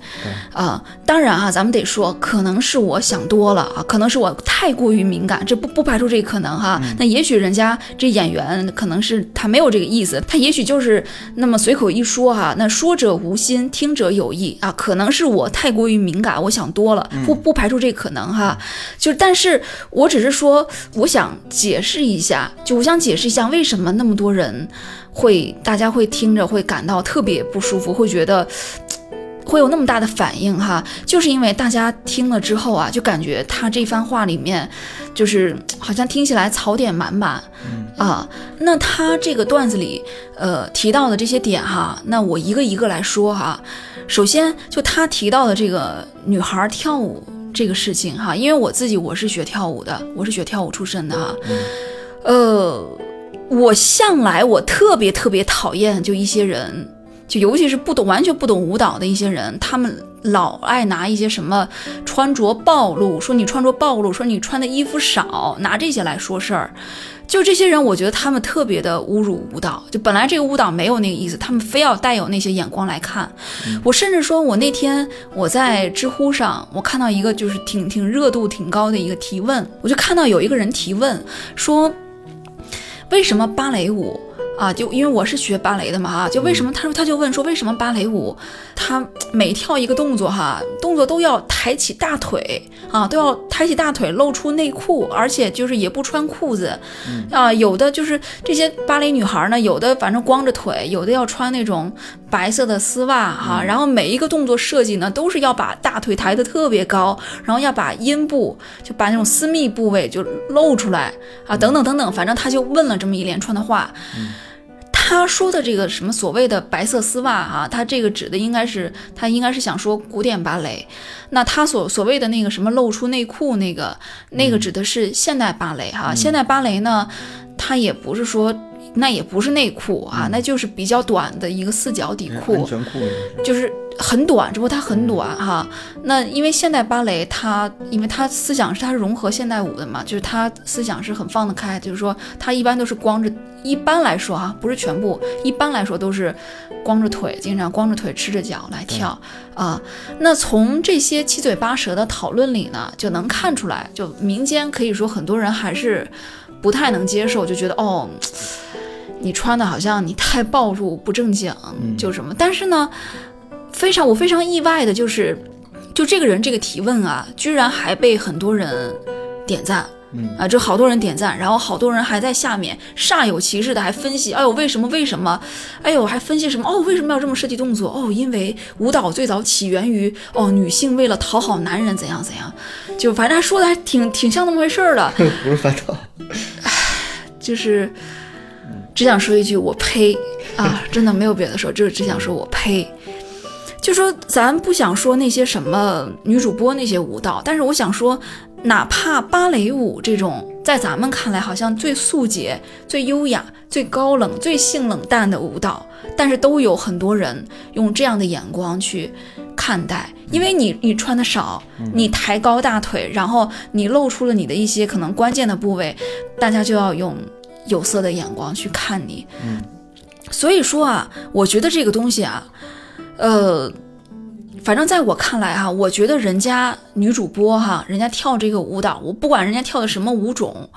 啊，当然啊，咱们得说，可能是我想多了啊，可能是我太过于敏感，这不不排除这个可能哈。那也许人家这演员可能是他没有这个意思，他也许就是那么随口一说哈。那说者无心，听者有意啊，可能是我太过于敏感，我想多了，不不排除这个可能哈。就但是我只是说，我想。解释一下，就我想解释一下，为什么那么多人会，大家会听着会感到特别不舒服，会觉得会有那么大的反应哈，就是因为大家听了之后啊，就感觉他这番话里面，就是好像听起来槽点满满啊。那他这个段子里，呃，提到的这些点哈，那我一个一个来说哈。首先，就他提到的这个女孩跳舞这个事情哈，因为我自己我是学跳舞的，我是学跳舞出身的哈，呃，我向来我特别特别讨厌就一些人。就尤其是不懂完全不懂舞蹈的一些人，他们老爱拿一些什么穿着暴露，说你穿着暴露，说你穿的衣服少，拿这些来说事儿。就这些人，我觉得他们特别的侮辱舞蹈。就本来这个舞蹈没有那个意思，他们非要带有那些眼光来看。我甚至说，我那天我在知乎上，我看到一个就是挺挺热度挺高的一个提问，我就看到有一个人提问说，为什么芭蕾舞？啊，就因为我是学芭蕾的嘛，哈，就为什么他说他就问说为什么芭蕾舞，他每跳一个动作哈，动作都要抬起大腿啊，都要抬起大腿露出内裤，而且就是也不穿裤子，啊，有的就是这些芭蕾女孩呢，有的反正光着腿，有的要穿那种白色的丝袜哈，然后每一个动作设计呢，都是要把大腿抬得特别高，然后要把阴部就把那种私密部位就露出来啊，等等等等，反正他就问了这么一连串的话。他说的这个什么所谓的白色丝袜啊，他这个指的应该是他应该是想说古典芭蕾。那他所所谓的那个什么露出内裤那个那个指的是现代芭蕾哈。现代芭蕾呢，它也不是说那也不是内裤啊，那就是比较短的一个四角底裤，安全裤就是。很短，只不过它很短哈。那因为现代芭蕾，它因为它思想是它融合现代舞的嘛，就是它思想是很放得开，就是说它一般都是光着，一般来说哈，不是全部，一般来说都是光着腿，经常光着腿赤着脚来跳啊。那从这些七嘴八舌的讨论里呢，就能看出来，就民间可以说很多人还是不太能接受，就觉得哦，你穿的好像你太暴露不正经，就什么，但是呢。非常，我非常意外的就是，就这个人这个提问啊，居然还被很多人点赞，嗯啊，就好多人点赞，然后好多人还在下面煞有其事的还分析，哎呦，为什么为什么？哎呦，还分析什么？哦，为什么要这么设计动作？哦，因为舞蹈最早起源于哦，女性为了讨好男人怎样怎样，就反正说的还挺挺像那么回事儿的，不是反套，唉，就是只想说一句我呸啊，真的没有别的说，就是只想说我呸。就说咱不想说那些什么女主播那些舞蹈，但是我想说，哪怕芭蕾舞这种在咱们看来好像最素洁、最优雅、最高冷、最性冷淡的舞蹈，但是都有很多人用这样的眼光去看待，因为你你穿的少，你抬高大腿，然后你露出了你的一些可能关键的部位，大家就要用有色的眼光去看你。嗯，所以说啊，我觉得这个东西啊。呃，反正在我看来哈，我觉得人家女主播哈，人家跳这个舞蹈，我不管人家跳的什么舞种，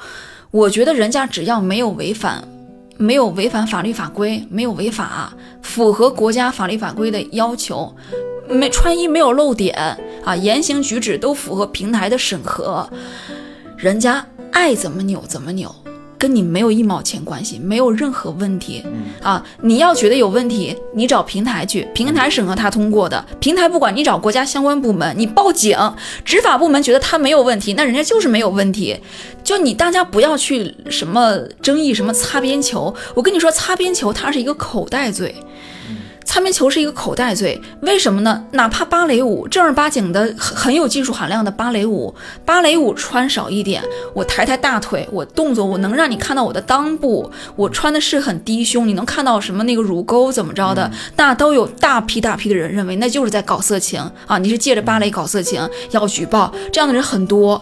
我觉得人家只要没有违反，没有违反法律法规，没有违法，符合国家法律法规的要求，没穿衣没有露点啊，言行举止都符合平台的审核，人家爱怎么扭怎么扭。跟你没有一毛钱关系，没有任何问题啊！你要觉得有问题，你找平台去，平台审核他通过的，平台不管你找国家相关部门，你报警，执法部门觉得他没有问题，那人家就是没有问题。就你大家不要去什么争议什么擦边球，我跟你说，擦边球它是一个口袋罪。擦边球是一个口袋罪，为什么呢？哪怕芭蕾舞正儿八经的很很有技术含量的芭蕾舞，芭蕾舞穿少一点，我抬抬大腿，我动作我能让你看到我的裆部，我穿的是很低胸，你能看到什么那个乳沟怎么着的？那都有大批大批的人认为那就是在搞色情啊！你是借着芭蕾搞色情，要举报这样的人很多，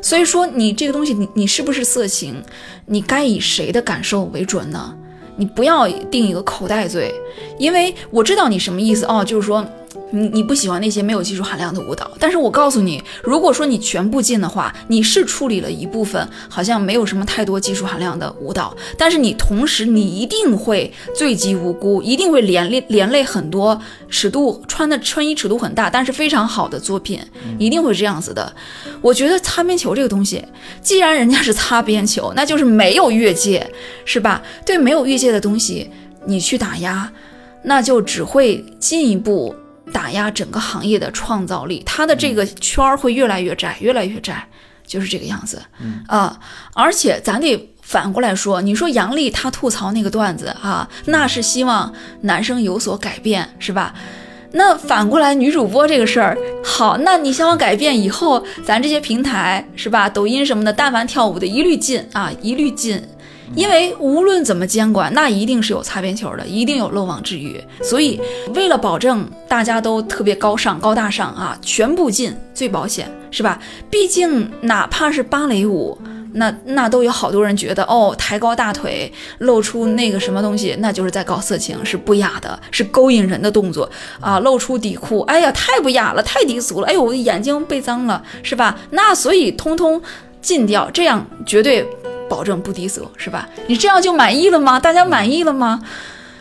所以说你这个东西，你你是不是色情？你该以谁的感受为准呢？你不要定一个口袋罪，因为我知道你什么意思哦，就是说。你你不喜欢那些没有技术含量的舞蹈，但是我告诉你，如果说你全部进的话，你是处理了一部分好像没有什么太多技术含量的舞蹈，但是你同时你一定会罪及无辜，一定会连累连累很多尺度穿的穿衣尺度很大，但是非常好的作品，一定会这样子的。我觉得擦边球这个东西，既然人家是擦边球，那就是没有越界，是吧？对没有越界的东西，你去打压，那就只会进一步。打压整个行业的创造力，它的这个圈儿会越来越窄，越来越窄，就是这个样子。嗯啊，而且咱得反过来说，你说杨笠她吐槽那个段子啊，那是希望男生有所改变，是吧？那反过来，女主播这个事儿，好，那你希望改变以后，咱这些平台是吧，抖音什么的，但凡跳舞的一律禁啊，一律禁。因为无论怎么监管，那一定是有擦边球的，一定有漏网之鱼。所以，为了保证大家都特别高尚、高大上啊，全部禁最保险，是吧？毕竟哪怕是芭蕾舞，那那都有好多人觉得，哦，抬高大腿，露出那个什么东西，那就是在搞色情，是不雅的，是勾引人的动作啊！露出底裤，哎呀，太不雅了，太低俗了，哎呦，我的眼睛被脏了，是吧？那所以通通禁掉，这样绝对。保证不低俗是吧？你这样就满意了吗？大家满意了吗？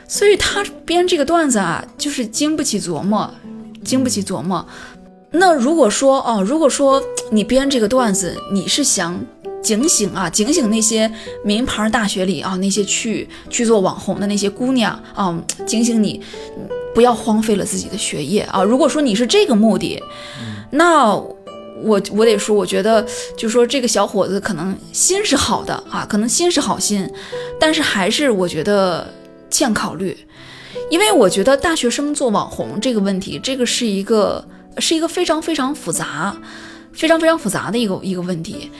所以他编这个段子啊，就是经不起琢磨，经不起琢磨。那如果说哦，如果说你编这个段子，你是想警醒啊，警醒那些名牌大学里啊那些去去做网红的那些姑娘啊，警醒你不要荒废了自己的学业啊。如果说你是这个目的，那。我我得说，我觉得就说这个小伙子可能心是好的啊，可能心是好心，但是还是我觉得欠考虑，因为我觉得大学生做网红这个问题，这个是一个是一个非常非常复杂、非常非常复杂的一个一个问题，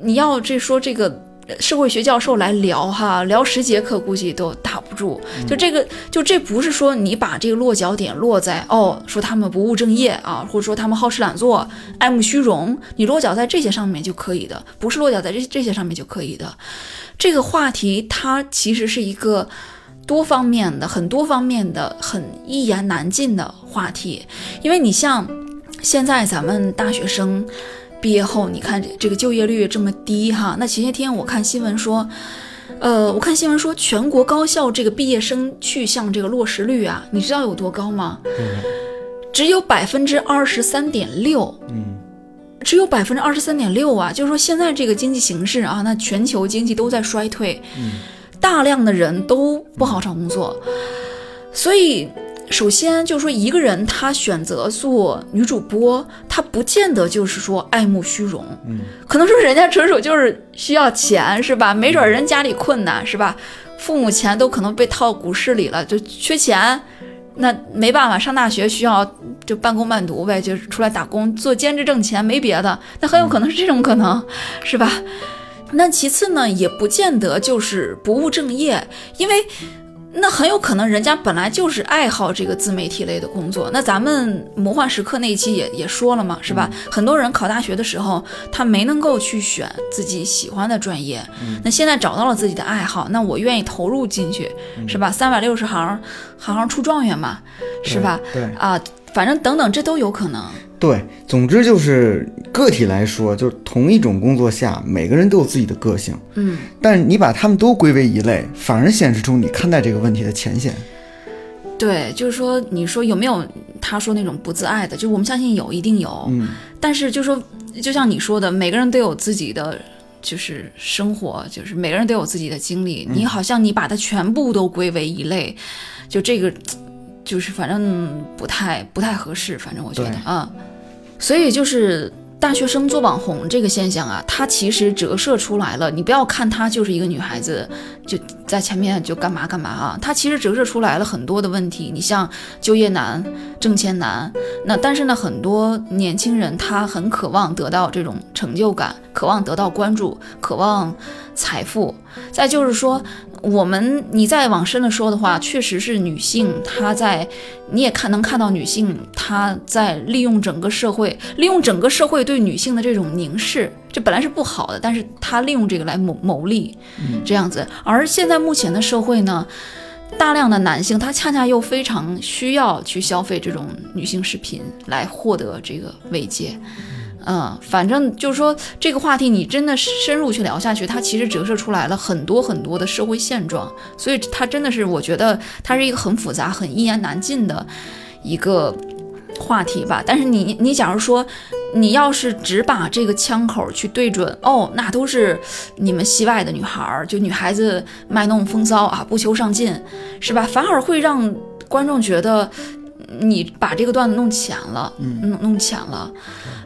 你要这说这个。社会学教授来聊哈，聊十节课估计都打不住。就这个，就这不是说你把这个落脚点落在哦，说他们不务正业啊，或者说他们好吃懒做、爱慕虚荣，你落脚在这些上面就可以的，不是落脚在这这些上面就可以的。这个话题它其实是一个多方面的、很多方面的、很一言难尽的话题，因为你像现在咱们大学生。毕业后，你看这个就业率这么低哈。那前些天我看新闻说，呃，我看新闻说全国高校这个毕业生去向这个落实率啊，你知道有多高吗？只有百分之二十三点六。嗯，只有百分之二十三点六啊，就是说现在这个经济形势啊，那全球经济都在衰退，大量的人都不好找工作，所以。首先就是说，一个人他选择做女主播，他不见得就是说爱慕虚荣，嗯，可能说人家纯属就是需要钱，是吧？没准人家里困难，是吧？父母钱都可能被套股市里了，就缺钱，那没办法，上大学需要就半工半读呗，就是出来打工做兼职挣钱，没别的，那很有可能是这种可能，是吧？那其次呢，也不见得就是不务正业，因为。那很有可能人家本来就是爱好这个自媒体类的工作。那咱们魔幻时刻那一期也也说了嘛，是吧？很多人考大学的时候，他没能够去选自己喜欢的专业。那现在找到了自己的爱好，那我愿意投入进去，是吧？三百六十行，行行出状元嘛，是吧？对啊，反正等等，这都有可能。对，总之就是个体来说，就是同一种工作下，每个人都有自己的个性。嗯，但你把他们都归为一类，反而显示出你看待这个问题的浅显。对，就是说，你说有没有他说那种不自爱的？就我们相信有，一定有。嗯，但是就说，就像你说的，每个人都有自己的就是生活，就是每个人都有自己的经历。你好像你把它全部都归为一类，就这个就是反正不太不太合适。反正我觉得啊。所以就是大学生做网红这个现象啊，它其实折射出来了。你不要看她就是一个女孩子，就在前面就干嘛干嘛啊，她其实折射出来了很多的问题。你像就业难、挣钱难，那但是呢，很多年轻人他很渴望得到这种成就感，渴望得到关注，渴望财富。再就是说。我们你再往深了说的话，确实是女性她在，你也看能看到女性她在利用整个社会，利用整个社会对女性的这种凝视，这本来是不好的，但是她利用这个来谋谋利，这样子。而现在目前的社会呢，大量的男性他恰恰又非常需要去消费这种女性视频来获得这个慰藉。嗯，反正就是说这个话题，你真的深入去聊下去，它其实折射出来了很多很多的社会现状，所以它真的是，我觉得它是一个很复杂、很一言难尽的一个话题吧。但是你你假如说，你要是只把这个枪口去对准，哦，那都是你们戏外的女孩儿，就女孩子卖弄风骚啊，不求上进，是吧？反而会让观众觉得。你把这个段子弄浅了，嗯。弄弄浅了，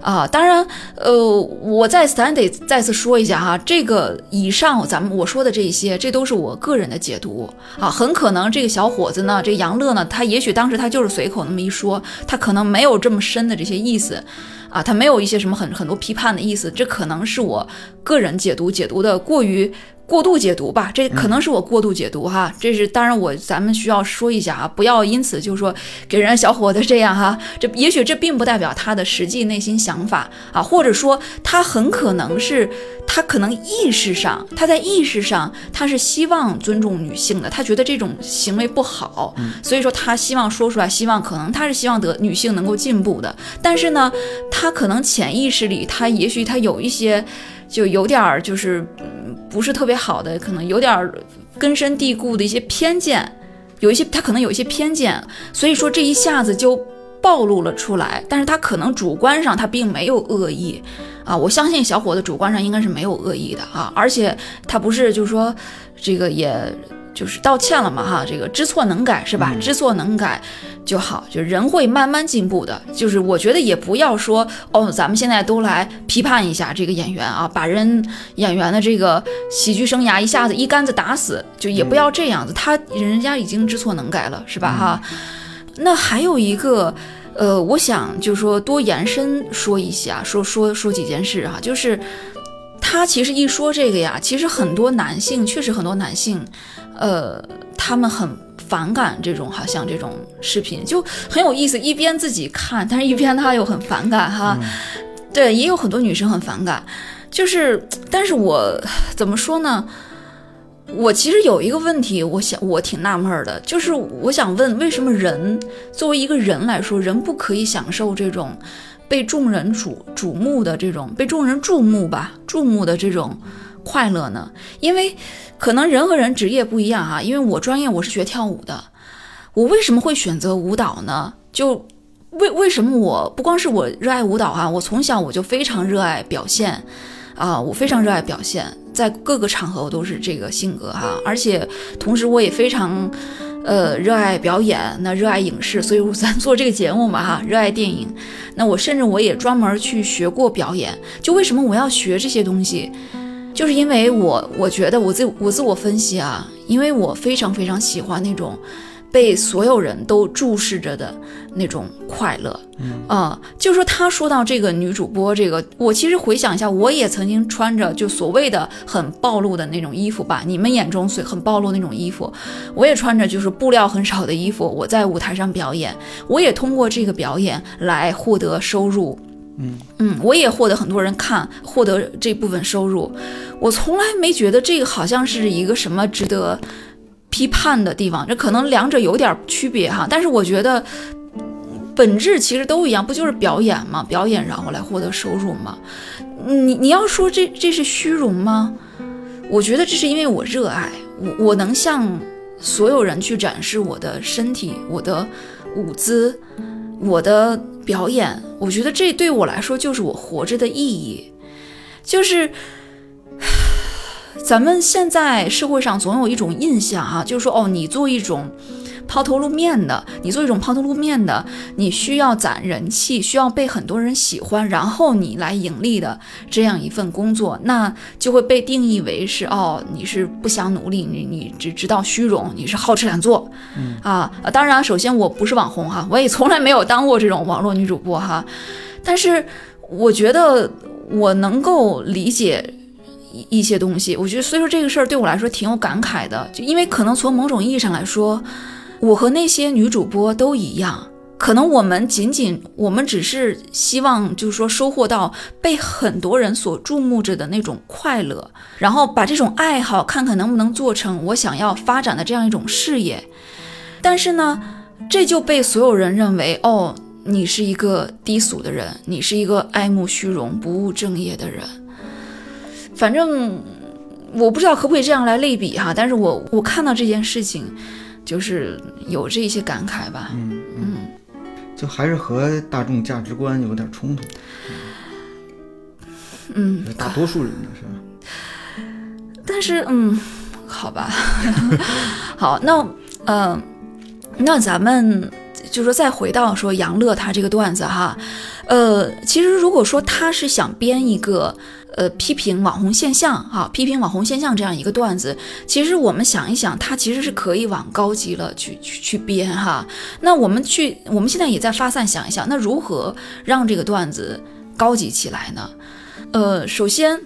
啊，当然，呃，我再咱得再次说一下哈，这个以上咱们我说的这些，这都是我个人的解读。啊，很可能这个小伙子呢，这杨乐呢，他也许当时他就是随口那么一说，他可能没有这么深的这些意思。啊，他没有一些什么很很多批判的意思，这可能是我个人解读解读的过于过度解读吧，这可能是我过度解读哈，这是当然我咱们需要说一下啊，不要因此就说给人家小伙子这样哈，这也许这并不代表他的实际内心想法啊，或者说他很可能是他可能意识上他在意识上他是希望尊重女性的，他觉得这种行为不好，所以说他希望说出来，希望可能他是希望得女性能够进步的，但是呢，他他可能潜意识里他也许他有一些。就有点儿就是不是特别好的，可能有点儿根深蒂固的一些偏见，有一些他可能有一些偏见，所以说这一下子就暴露了出来。但是他可能主观上他并没有恶意啊，我相信小伙子主观上应该是没有恶意的啊，而且他不是就是说这个也。就是道歉了嘛，哈，这个知错能改是吧？知错能改就好，就人会慢慢进步的。就是我觉得也不要说哦，咱们现在都来批判一下这个演员啊，把人演员的这个喜剧生涯一下子一竿子打死，就也不要这样子。他人家已经知错能改了，是吧？哈。那还有一个，呃，我想就是说多延伸说一下，说说说几件事哈，就是他其实一说这个呀，其实很多男性确实很多男性。呃，他们很反感这种，好像这种视频就很有意思，一边自己看，但是一边他又很反感哈。对，也有很多女生很反感，就是，但是我怎么说呢？我其实有一个问题，我想我挺纳闷的，就是我想问，为什么人作为一个人来说，人不可以享受这种被众人瞩瞩目的这种被众人注目吧，注目的这种快乐呢？因为。可能人和人职业不一样哈，因为我专业我是学跳舞的，我为什么会选择舞蹈呢？就为为什么我不光是我热爱舞蹈哈，我从小我就非常热爱表现，啊，我非常热爱表现，在各个场合我都是这个性格哈，而且同时我也非常，呃，热爱表演，那热爱影视，所以咱做这个节目嘛哈，热爱电影，那我甚至我也专门去学过表演，就为什么我要学这些东西？就是因为我，我觉得我自我自我分析啊，因为我非常非常喜欢那种被所有人都注视着的那种快乐，啊，就说他说到这个女主播，这个我其实回想一下，我也曾经穿着就所谓的很暴露的那种衣服吧，你们眼中所很暴露那种衣服，我也穿着就是布料很少的衣服，我在舞台上表演，我也通过这个表演来获得收入。嗯，我也获得很多人看，获得这部分收入。我从来没觉得这个好像是一个什么值得批判的地方。这可能两者有点区别哈，但是我觉得本质其实都一样，不就是表演吗？表演然后来获得收入吗？你你要说这这是虚荣吗？我觉得这是因为我热爱我，我能向所有人去展示我的身体，我的舞姿。我的表演，我觉得这对我来说就是我活着的意义，就是咱们现在社会上总有一种印象啊，就是说哦，你做一种。抛头露面的，你做一种抛头露面的，你需要攒人气，需要被很多人喜欢，然后你来盈利的这样一份工作，那就会被定义为是哦，你是不想努力，你你只知道虚荣，你是好吃懒做，啊当然，首先我不是网红哈，我也从来没有当过这种网络女主播哈，但是我觉得我能够理解一一些东西，我觉得所以说这个事儿对我来说挺有感慨的，就因为可能从某种意义上来说。我和那些女主播都一样，可能我们仅仅，我们只是希望，就是说收获到被很多人所注目着的那种快乐，然后把这种爱好看看能不能做成我想要发展的这样一种事业。但是呢，这就被所有人认为，哦，你是一个低俗的人，你是一个爱慕虚荣、不务正业的人。反正我不知道可不可以这样来类比哈，但是我我看到这件事情。就是有这些感慨吧，嗯嗯，就还是和大众价值观有点冲突，嗯，大多数人的是吧？但是嗯，好吧，好，那嗯，那咱们就是说再回到说杨乐他这个段子哈，呃，其实如果说他是想编一个呃批评网红现象哈，批评网红现象这样一个段子，其实我们想一想，它其实是可以往高级了去去去编哈。那我们去，我们现在也在发散想一想，那如何让这个段子高级起来呢？呃，首先。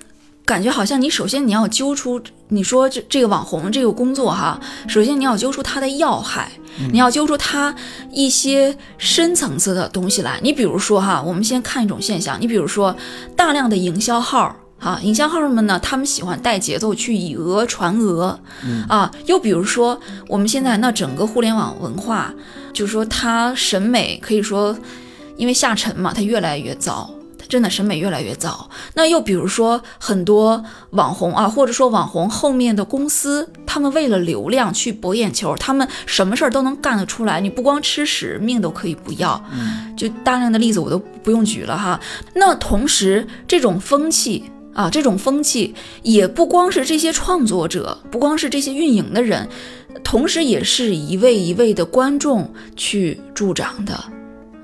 感觉好像你首先你要揪出，你说这这个网红这个工作哈，首先你要揪出它的要害，你要揪出它一些深层次的东西来。你比如说哈，我们先看一种现象，你比如说大量的营销号哈，营销号们呢，他们喜欢带节奏去以讹传讹，啊，又比如说我们现在那整个互联网文化，就是说它审美可以说因为下沉嘛，它越来越糟。它真的审美越来越糟。那又比如说很多网红啊，或者说网红后面的公司，他们为了流量去博眼球，他们什么事儿都能干得出来。你不光吃屎，命都可以不要。嗯，就大量的例子我都不用举了哈。那同时，这种风气啊，这种风气也不光是这些创作者，不光是这些运营的人，同时也是一位一位的观众去助长的。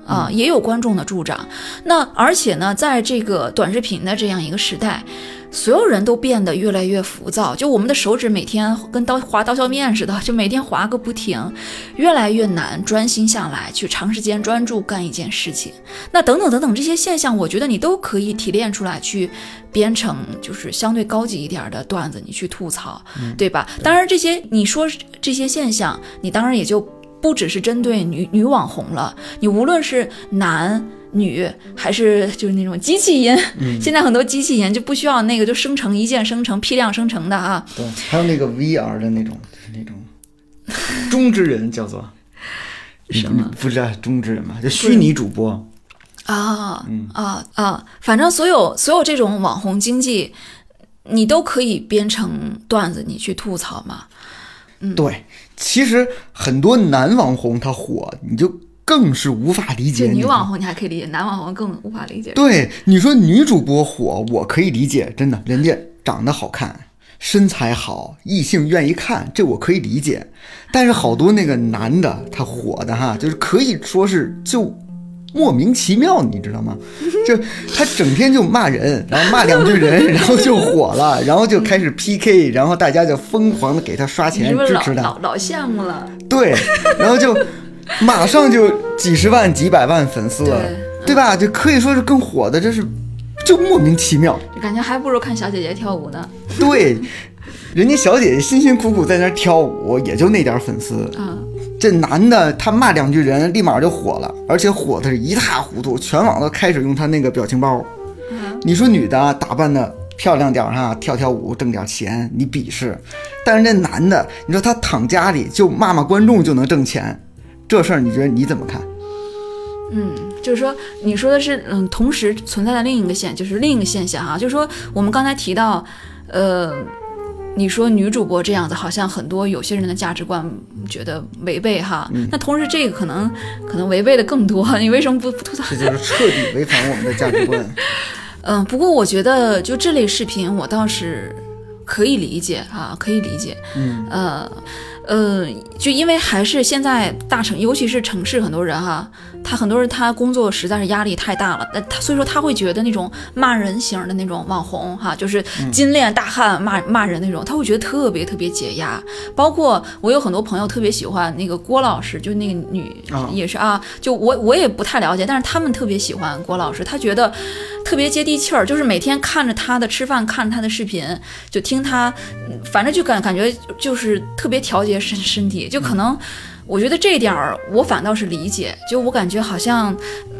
啊，也有观众的助长。那而且呢，在这个短视频的这样一个时代，所有人都变得越来越浮躁。就我们的手指每天跟刀划刀削面似的，就每天划个不停，越来越难专心下来去长时间专注干一件事情。那等等等等这些现象，我觉得你都可以提炼出来，去编成就是相对高级一点的段子，你去吐槽，对吧？当然这些你说这些现象，你当然也就。不只是针对女女网红了，你无论是男女还是就是那种机器人，现在很多机器音就不需要那个就生成一键生成批量生成的啊。对，还有那个 VR 的那种，就是那种中之人叫做什么？不知道中之人嘛，就虚拟主播啊，啊啊，反正所有所有这种网红经济，你都可以编成段子，你去吐槽嘛。嗯，对。其实很多男网红他火，你就更是无法理解。女网红你还可以理解，男网红更无法理解。对，你说女主播火，我可以理解，真的，人家长得好看，身材好，异性愿意看，这我可以理解。但是好多那个男的他火的哈，就是可以说是就。莫名其妙，你知道吗？就他整天就骂人，然后骂两句人，然后就火了，然后就开始 PK，然后大家就疯狂的给他刷钱支持他，老老羡慕了。对，然后就马上就几十万、几百万粉丝了，对吧？就可以说是更火的，这是就莫名其妙，感觉还不如看小姐姐跳舞呢。对，人家小姐姐辛辛苦苦在那跳舞，也就那点粉丝啊。这男的他骂两句人，立马就火了，而且火的是一塌糊涂，全网都开始用他那个表情包。你说女的打扮的漂亮点哈，跳跳舞挣点钱，你鄙视；但是这男的，你说他躺家里就骂骂观众就能挣钱，这事儿你觉得你怎么看？嗯，就是说你说的是嗯，同时存在的另一个现，就是另一个现象哈，就是说我们刚才提到，呃。你说女主播这样子，好像很多有些人的价值观觉得违背哈。那同时这个可能可能违背的更多，你为什么不不吐槽？这就是彻底违反我们的价值观。嗯，不过我觉得就这类视频，我倒是可以理解哈，可以理解。嗯，呃。嗯，就因为还是现在大城，尤其是城市，很多人哈，他很多人他工作实在是压力太大了，那他所以说他会觉得那种骂人型的那种网红哈，就是金链大汉骂骂人那种，他会觉得特别特别解压。包括我有很多朋友特别喜欢那个郭老师，就那个女也是啊，就我我也不太了解，但是他们特别喜欢郭老师，他觉得特别接地气儿，就是每天看着他的吃饭，看着他的视频，就听他，反正就感感觉就是特别调节。身身体就可能，我觉得这一点儿我反倒是理解。就我感觉好像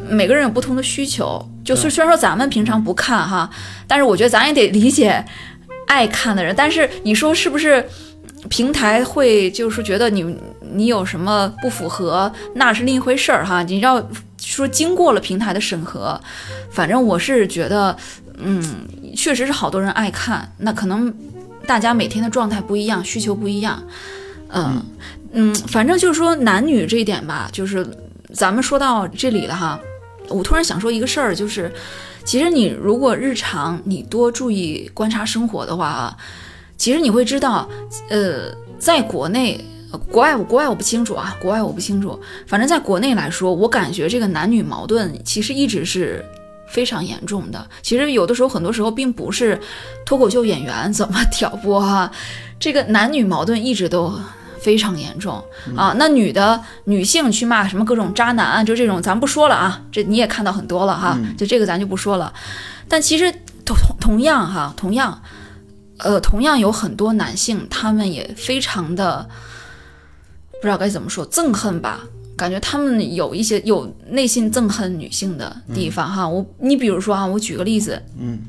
每个人有不同的需求。就虽虽然说咱们平常不看哈，但是我觉得咱也得理解爱看的人。但是你说是不是平台会就是觉得你你有什么不符合，那是另一回事儿哈。你要说经过了平台的审核，反正我是觉得，嗯，确实是好多人爱看。那可能大家每天的状态不一样，需求不一样。嗯嗯，反正就是说男女这一点吧，就是咱们说到这里了哈。我突然想说一个事儿，就是其实你如果日常你多注意观察生活的话啊，其实你会知道，呃，在国内国外国外我不清楚啊，国外我不清楚。反正在国内来说，我感觉这个男女矛盾其实一直是非常严重的。其实有的时候，很多时候并不是脱口秀演员怎么挑拨哈，这个男女矛盾一直都非常严重啊。那女的女性去骂什么各种渣男啊，就这种咱不说了啊，这你也看到很多了哈，就这个咱就不说了。但其实同同样哈，同样。呃，同样有很多男性，他们也非常的不知道该怎么说，憎恨吧？感觉他们有一些有内心憎恨女性的地方哈。我，你比如说啊，我举个例子，嗯。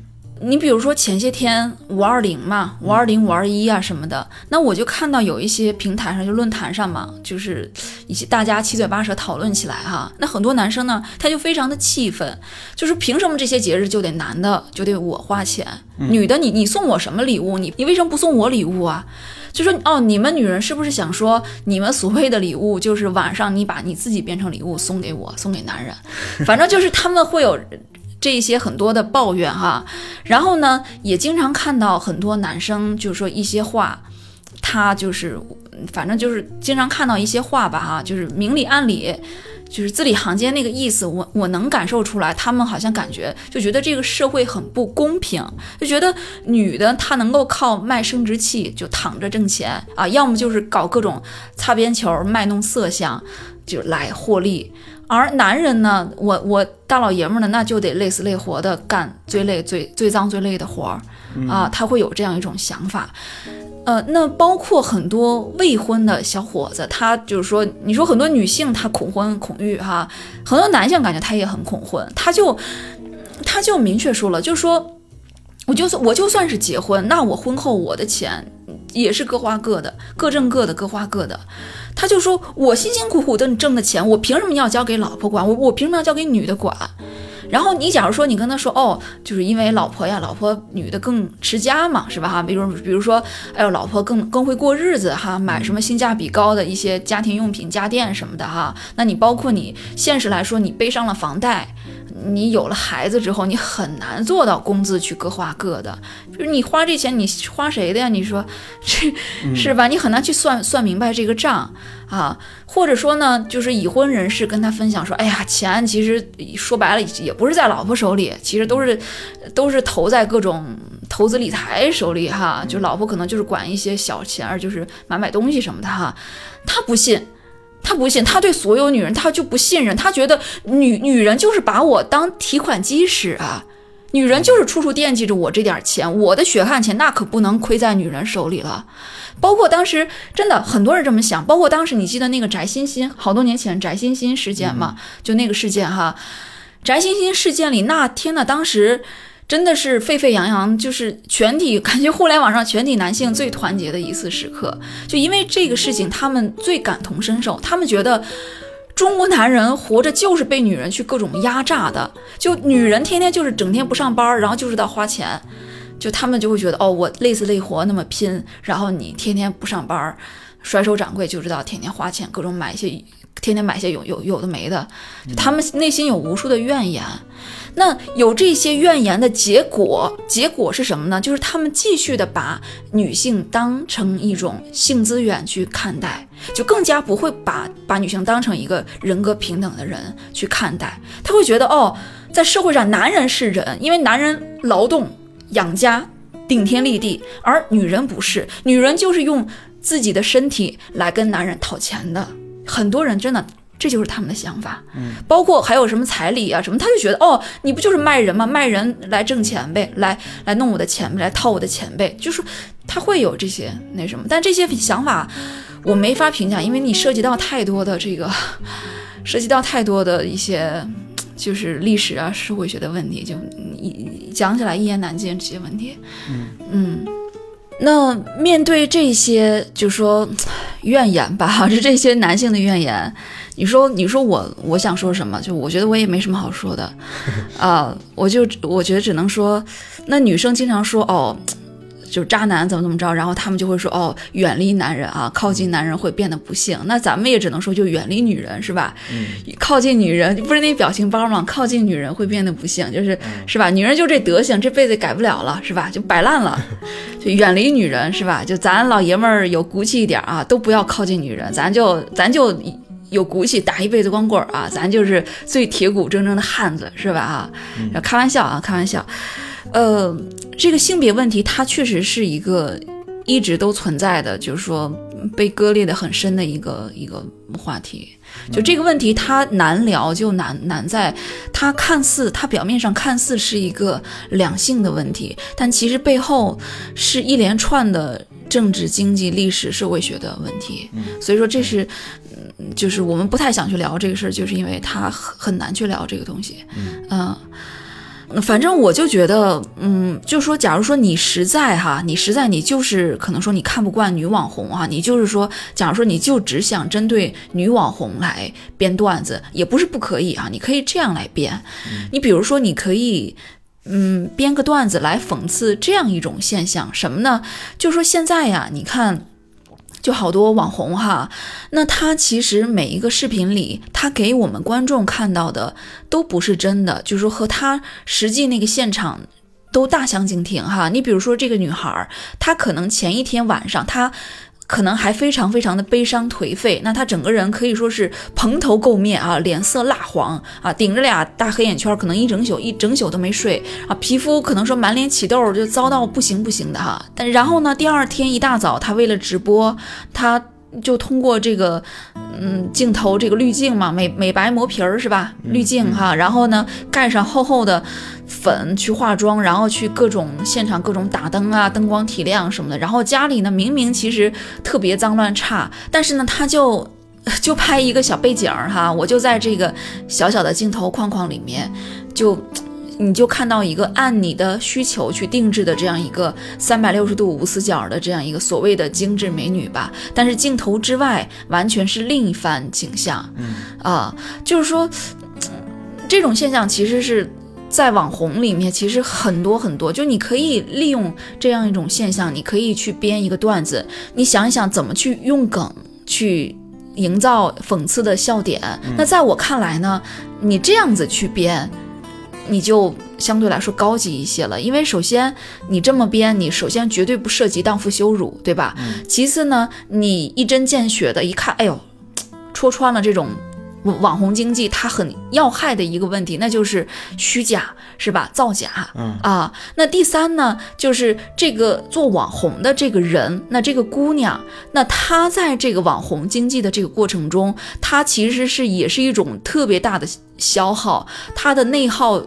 你比如说前些天五二零嘛，五二零五二一啊什么的，那我就看到有一些平台上就论坛上嘛，就是一些大家七嘴八舌讨论起来哈。那很多男生呢，他就非常的气愤，就是凭什么这些节日就得男的就得我花钱，女的你你送我什么礼物？你你为什么不送我礼物啊？就说哦，你们女人是不是想说你们所谓的礼物就是晚上你把你自己变成礼物送给我，送给男人？反正就是他们会有。这一些很多的抱怨哈，然后呢，也经常看到很多男生就是说一些话，他就是，反正就是经常看到一些话吧哈，就是明里暗里，就是字里行间那个意思，我我能感受出来，他们好像感觉就觉得这个社会很不公平，就觉得女的她能够靠卖生殖器就躺着挣钱啊，要么就是搞各种擦边球卖弄色相就来获利。而男人呢，我我大老爷们儿呢，那就得累死累活的干最累、最最脏、最累的活儿啊，他会有这样一种想法。呃，那包括很多未婚的小伙子，他就是说，你说很多女性她恐婚恐育哈，很多男性感觉他也很恐婚，他就他就明确说了，就说，我就算我就算是结婚，那我婚后我的钱也是各花各的，各挣各的，各花各的。他就说：“我辛辛苦苦的挣的钱，我凭什么要交给老婆管？我我凭什么要交给女的管？然后你假如说你跟他说，哦，就是因为老婆呀，老婆女的更持家嘛，是吧？哈，比如比如说，哎呦，老婆更更会过日子哈，买什么性价比高的一些家庭用品、家电什么的哈。那你包括你现实来说，你背上了房贷。”你有了孩子之后，你很难做到工资去各花各的，就是你花这钱，你花谁的呀？你说这是吧？你很难去算算明白这个账啊。或者说呢，就是已婚人士跟他分享说，哎呀，钱其实说白了也不是在老婆手里，其实都是都是投在各种投资理财手里哈。就老婆可能就是管一些小钱，就是买买东西什么的哈。他不信。他不信，他对所有女人他就不信任，他觉得女女人就是把我当提款机使啊，女人就是处处惦记着我这点钱，我的血汗钱那可不能亏在女人手里了。包括当时真的很多人这么想，包括当时你记得那个翟欣欣，好多年前翟欣欣事件嘛，就那个事件哈，翟欣欣事件里那天呢，当时。真的是沸沸扬扬，就是全体感觉互联网上全体男性最团结的一次时刻。就因为这个事情，他们最感同身受，他们觉得中国男人活着就是被女人去各种压榨的。就女人天天就是整天不上班，然后就知道花钱，就他们就会觉得哦，我累死累活那么拼，然后你天天不上班，甩手掌柜就知道天天花钱，各种买一些，天天买些有有有的没的，他们内心有无数的怨言。那有这些怨言的结果，结果是什么呢？就是他们继续的把女性当成一种性资源去看待，就更加不会把把女性当成一个人格平等的人去看待。他会觉得，哦，在社会上，男人是人，因为男人劳动养家，顶天立地，而女人不是，女人就是用自己的身体来跟男人讨钱的。很多人真的。这就是他们的想法，嗯，包括还有什么彩礼啊什么，他就觉得哦，你不就是卖人吗？卖人来挣钱呗，来来弄我的钱呗，来套我的钱呗，就是他会有这些那什么，但这些想法我没法评价，因为你涉及到太多的这个，涉及到太多的一些就是历史啊社会学的问题，就一讲起来一言难尽这些问题，嗯嗯，那面对这些就说怨言吧，是 这些男性的怨言。你说，你说我，我想说什么？就我觉得我也没什么好说的，啊，我就我觉得只能说，那女生经常说哦，就是渣男怎么怎么着，然后他们就会说哦，远离男人啊，靠近男人会变得不幸。那咱们也只能说就远离女人是吧？靠近女人不是那表情包吗？靠近女人会变得不幸，就是是吧？女人就这德行，这辈子改不了了是吧？就摆烂了，就远离女人是吧？就咱老爷们儿有骨气一点啊，都不要靠近女人，咱就咱就。有骨气，打一辈子光棍啊！咱就是最铁骨铮铮的汉子，是吧？啊，开玩笑啊，开玩笑。呃，这个性别问题，它确实是一个一直都存在的，就是说被割裂的很深的一个一个话题。就这个问题，它难聊，就难难在它看似它表面上看似是一个两性的问题，但其实背后是一连串的政治、经济、历史、社会学的问题。所以说，这是。就是我们不太想去聊这个事儿，就是因为它很很难去聊这个东西。嗯，反正我就觉得，嗯，就说，假如说你实在哈，你实在你就是可能说你看不惯女网红哈，你就是说，假如说你就只想针对女网红来编段子，也不是不可以啊，你可以这样来编。你比如说，你可以嗯编个段子来讽刺这样一种现象，什么呢？就说现在呀，你看。就好多网红哈，那他其实每一个视频里，他给我们观众看到的都不是真的，就是和他实际那个现场都大相径庭哈。你比如说这个女孩，她可能前一天晚上她。可能还非常非常的悲伤颓废，那他整个人可以说是蓬头垢面啊，脸色蜡黄啊，顶着俩大黑眼圈，可能一整宿一整宿都没睡啊，皮肤可能说满脸起痘，就糟到不行不行的哈。但然后呢，第二天一大早，他为了直播，他。就通过这个，嗯，镜头这个滤镜嘛，美美白磨皮儿是吧？滤镜哈，然后呢，盖上厚厚的粉去化妆，然后去各种现场各种打灯啊，灯光提亮什么的。然后家里呢，明明其实特别脏乱差，但是呢，他就 就拍一个小背景哈，我就在这个小小的镜头框框里面就。你就看到一个按你的需求去定制的这样一个三百六十度无死角的这样一个所谓的精致美女吧，但是镜头之外完全是另一番景象。嗯啊，就是说，这种现象其实是在网红里面其实很多很多，就你可以利用这样一种现象，你可以去编一个段子，你想一想怎么去用梗去营造讽刺的笑点。那在我看来呢，你这样子去编。你就相对来说高级一些了，因为首先你这么编，你首先绝对不涉及荡妇羞辱，对吧？其次呢，你一针见血的一看，哎呦，戳穿了这种。网红经济它很要害的一个问题，那就是虚假，是吧？造假，嗯啊。那第三呢，就是这个做网红的这个人，那这个姑娘，那她在这个网红经济的这个过程中，她其实是也是一种特别大的消耗，她的内耗。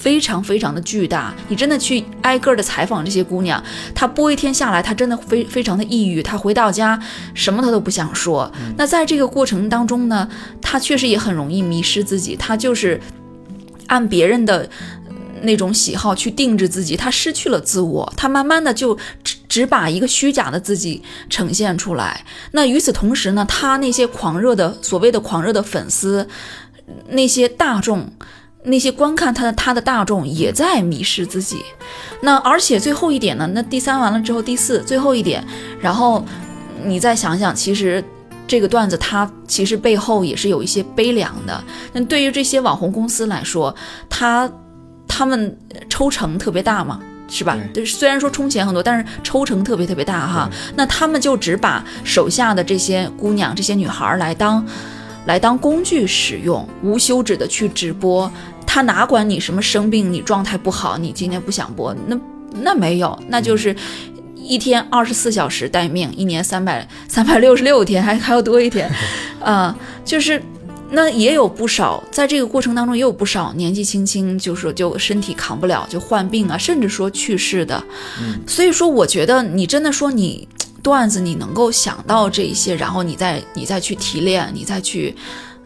非常非常的巨大，你真的去挨个的采访这些姑娘，她播一天下来，她真的非非常的抑郁，她回到家什么她都不想说。那在这个过程当中呢，她确实也很容易迷失自己，她就是按别人的那种喜好去定制自己，她失去了自我，她慢慢的就只只把一个虚假的自己呈现出来。那与此同时呢，她那些狂热的所谓的狂热的粉丝，那些大众。那些观看他的他的大众也在迷失自己，那而且最后一点呢？那第三完了之后，第四最后一点，然后你再想想，其实这个段子它其实背后也是有一些悲凉的。那对于这些网红公司来说，他他们抽成特别大嘛，是吧？对虽然说充钱很多，但是抽成特别特别大哈。那他们就只把手下的这些姑娘、这些女孩来当。来当工具使用，无休止的去直播，他哪管你什么生病，你状态不好，你今天不想播，那那没有，那就是一天二十四小时待命，一年三百三百六十六天，还还要多一天，啊，就是那也有不少，在这个过程当中也有不少年纪轻轻，就说就身体扛不了，就患病啊，甚至说去世的，所以说我觉得你真的说你。段子你能够想到这一些，然后你再你再去提炼，你再去，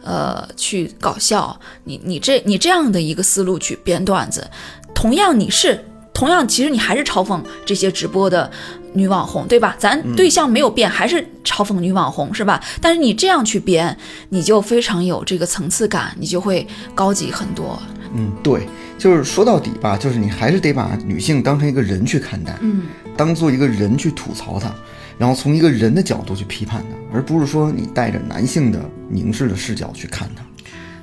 呃，去搞笑，你你这你这样的一个思路去编段子，同样你是同样，其实你还是嘲讽这些直播的女网红，对吧？咱对象没有变，还是嘲讽女网红，是吧？但是你这样去编，你就非常有这个层次感，你就会高级很多。嗯，对，就是说到底吧，就是你还是得把女性当成一个人去看待。嗯。当做一个人去吐槽他，然后从一个人的角度去批判他，而不是说你带着男性的凝视的视角去看他。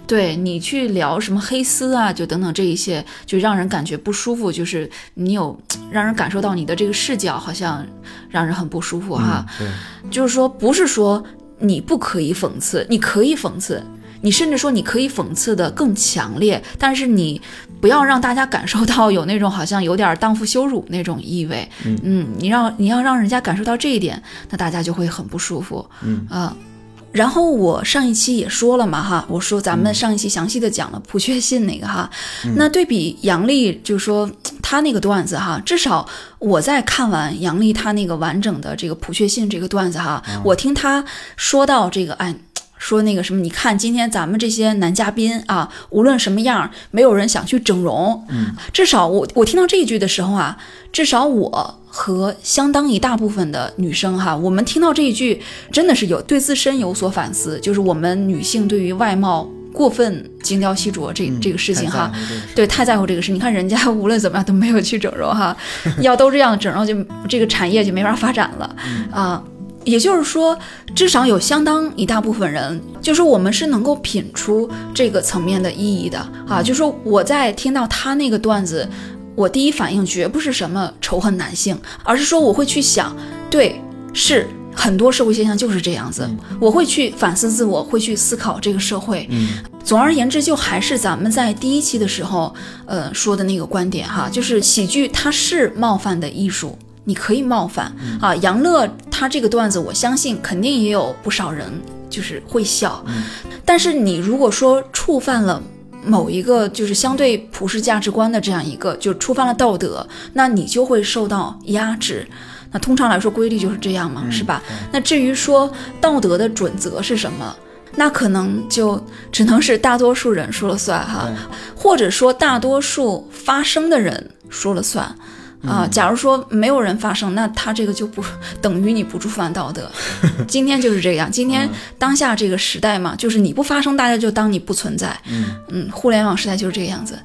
对你去聊什么黑丝啊，就等等这一些，就让人感觉不舒服。就是你有让人感受到你的这个视角好像让人很不舒服哈。对，就是说不是说你不可以讽刺，你可以讽刺，你甚至说你可以讽刺的更强烈，但是你不要让大家感受到有那种好像有点荡妇羞辱那种意味。嗯你让你要让人家感受到这一点，那大家就会很不舒服。嗯啊。然后我上一期也说了嘛哈，我说咱们上一期详细的讲了朴确信那个哈，那对比杨笠，就是说他那个段子哈，至少我在看完杨笠他那个完整的这个朴确信这个段子哈，我听他说到这个哎。说那个什么，你看今天咱们这些男嘉宾啊，无论什么样，没有人想去整容。嗯，至少我我听到这一句的时候啊，至少我和相当一大部分的女生哈，我们听到这一句，真的是有对自身有所反思，就是我们女性对于外貌过分精雕细琢这、这个事情哈，对，太在乎这个事。你看人家无论怎么样都没有去整容哈，要都这样整容就这个产业就没法发展了啊。也就是说，至少有相当一大部分人，就是我们是能够品出这个层面的意义的啊。就说我在听到他那个段子，我第一反应绝不是什么仇恨男性，而是说我会去想，对，是很多社会现象就是这样子，我会去反思自我，会去思考这个社会。嗯总而言之，就还是咱们在第一期的时候，呃，说的那个观点哈，就是喜剧它是冒犯的艺术，你可以冒犯、啊。杨乐他这个段子，我相信肯定也有不少人就是会笑，但是你如果说触犯了。某一个就是相对普世价值观的这样一个，就触犯了道德，那你就会受到压制。那通常来说，规律就是这样嘛，是吧？那至于说道德的准则是什么，那可能就只能是大多数人说了算哈，或者说大多数发声的人说了算。啊，假如说没有人发声，那他这个就不等于你不触犯道德。今天就是这样，今天当下这个时代嘛，就是你不发声，大家就当你不存在。嗯嗯，互联网时代就是这个样子。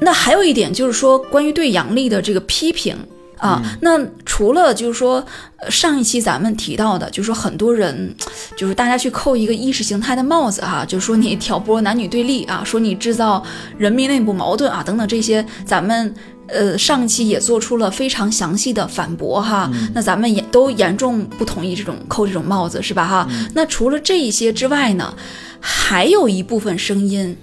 那还有一点就是说，关于对杨笠的这个批评啊，那除了就是说，呃上一期咱们提到的，就是说很多人，就是大家去扣一个意识形态的帽子哈、就是说你挑拨男女对立啊，说你制造人民内部矛盾啊，等等这些，咱们。呃，上一期也做出了非常详细的反驳哈，那咱们也都严重不同意这种扣这种帽子是吧哈？那除了这一些之外呢，还有一部分声音，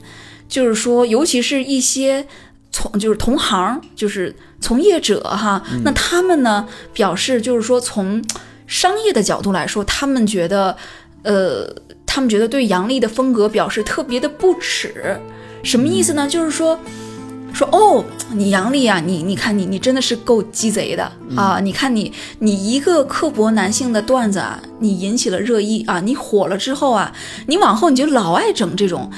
就是说，尤其是一些从就是同行，就是从业者哈，那他们呢表示，就是说从商业的角度来说，他们觉得，呃，他们觉得对杨笠的风格表示特别的不耻，什么意思呢？就是说。说哦，你杨笠啊，你你看你你真的是够鸡贼的啊！你看你你一个刻薄男性的段子啊，你引起了热议啊，你火了之后啊，你往后你就老爱整这种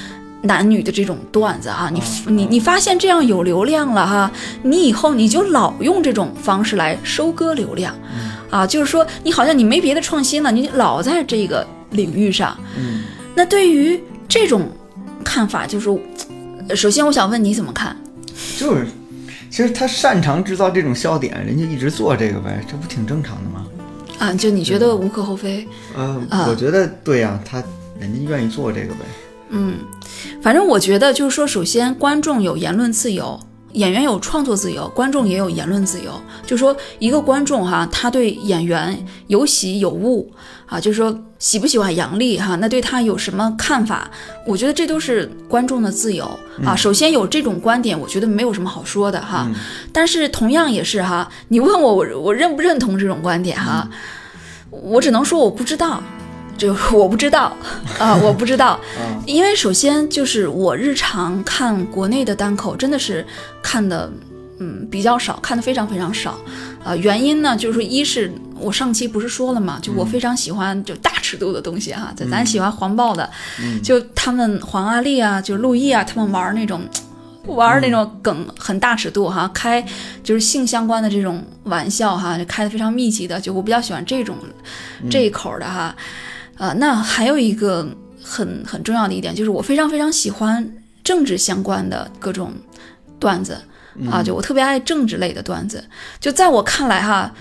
男女的这种段子啊，你你你发现这样有流量了哈，你以后你就老用这种方式来收割流量啊，就是说你好像你没别的创新了，你老在这个领域上。嗯那对于这种看法，就是呃首先我想问你怎么看？就是，其实他擅长制造这种笑点，人家一直做这个呗，这不挺正常的吗？啊，就你觉得无可厚非？呃，啊我觉得对呀、他人家愿意做这个呗。嗯，反正我觉得就是说，首先观众有言论自由，演员有创作自由，观众也有言论自由。就说一个观众哈，他对演员有喜有恶啊，就是说喜不喜欢杨笠哈，那对他有什么看法？我觉得这都是观众的自由啊。首先有这种观点，我觉得没有什么好说的哈。但是同样也是哈，你问我我我认不认同这种观点哈，我只能说我不知道。这个我不知道 啊，我不知道，因为首先就是我日常看国内的单口真的是看的，嗯，比较少，看的非常非常少，啊、原因呢就是说一是我上期不是说了嘛，就我非常喜欢就大尺度的东西哈，咱咱喜欢黄暴的，就他们黄阿丽啊，就陆毅啊，他们玩那种。玩那种梗很大尺度哈，开就是性相关的这种玩笑哈，就开的非常密集的，就我比较喜欢这种这一口的哈。呃，那还有一个很很重要的一点，就是我非常非常喜欢政治相关的各种段子啊，就我特别爱政治类的段子。就在我看来哈，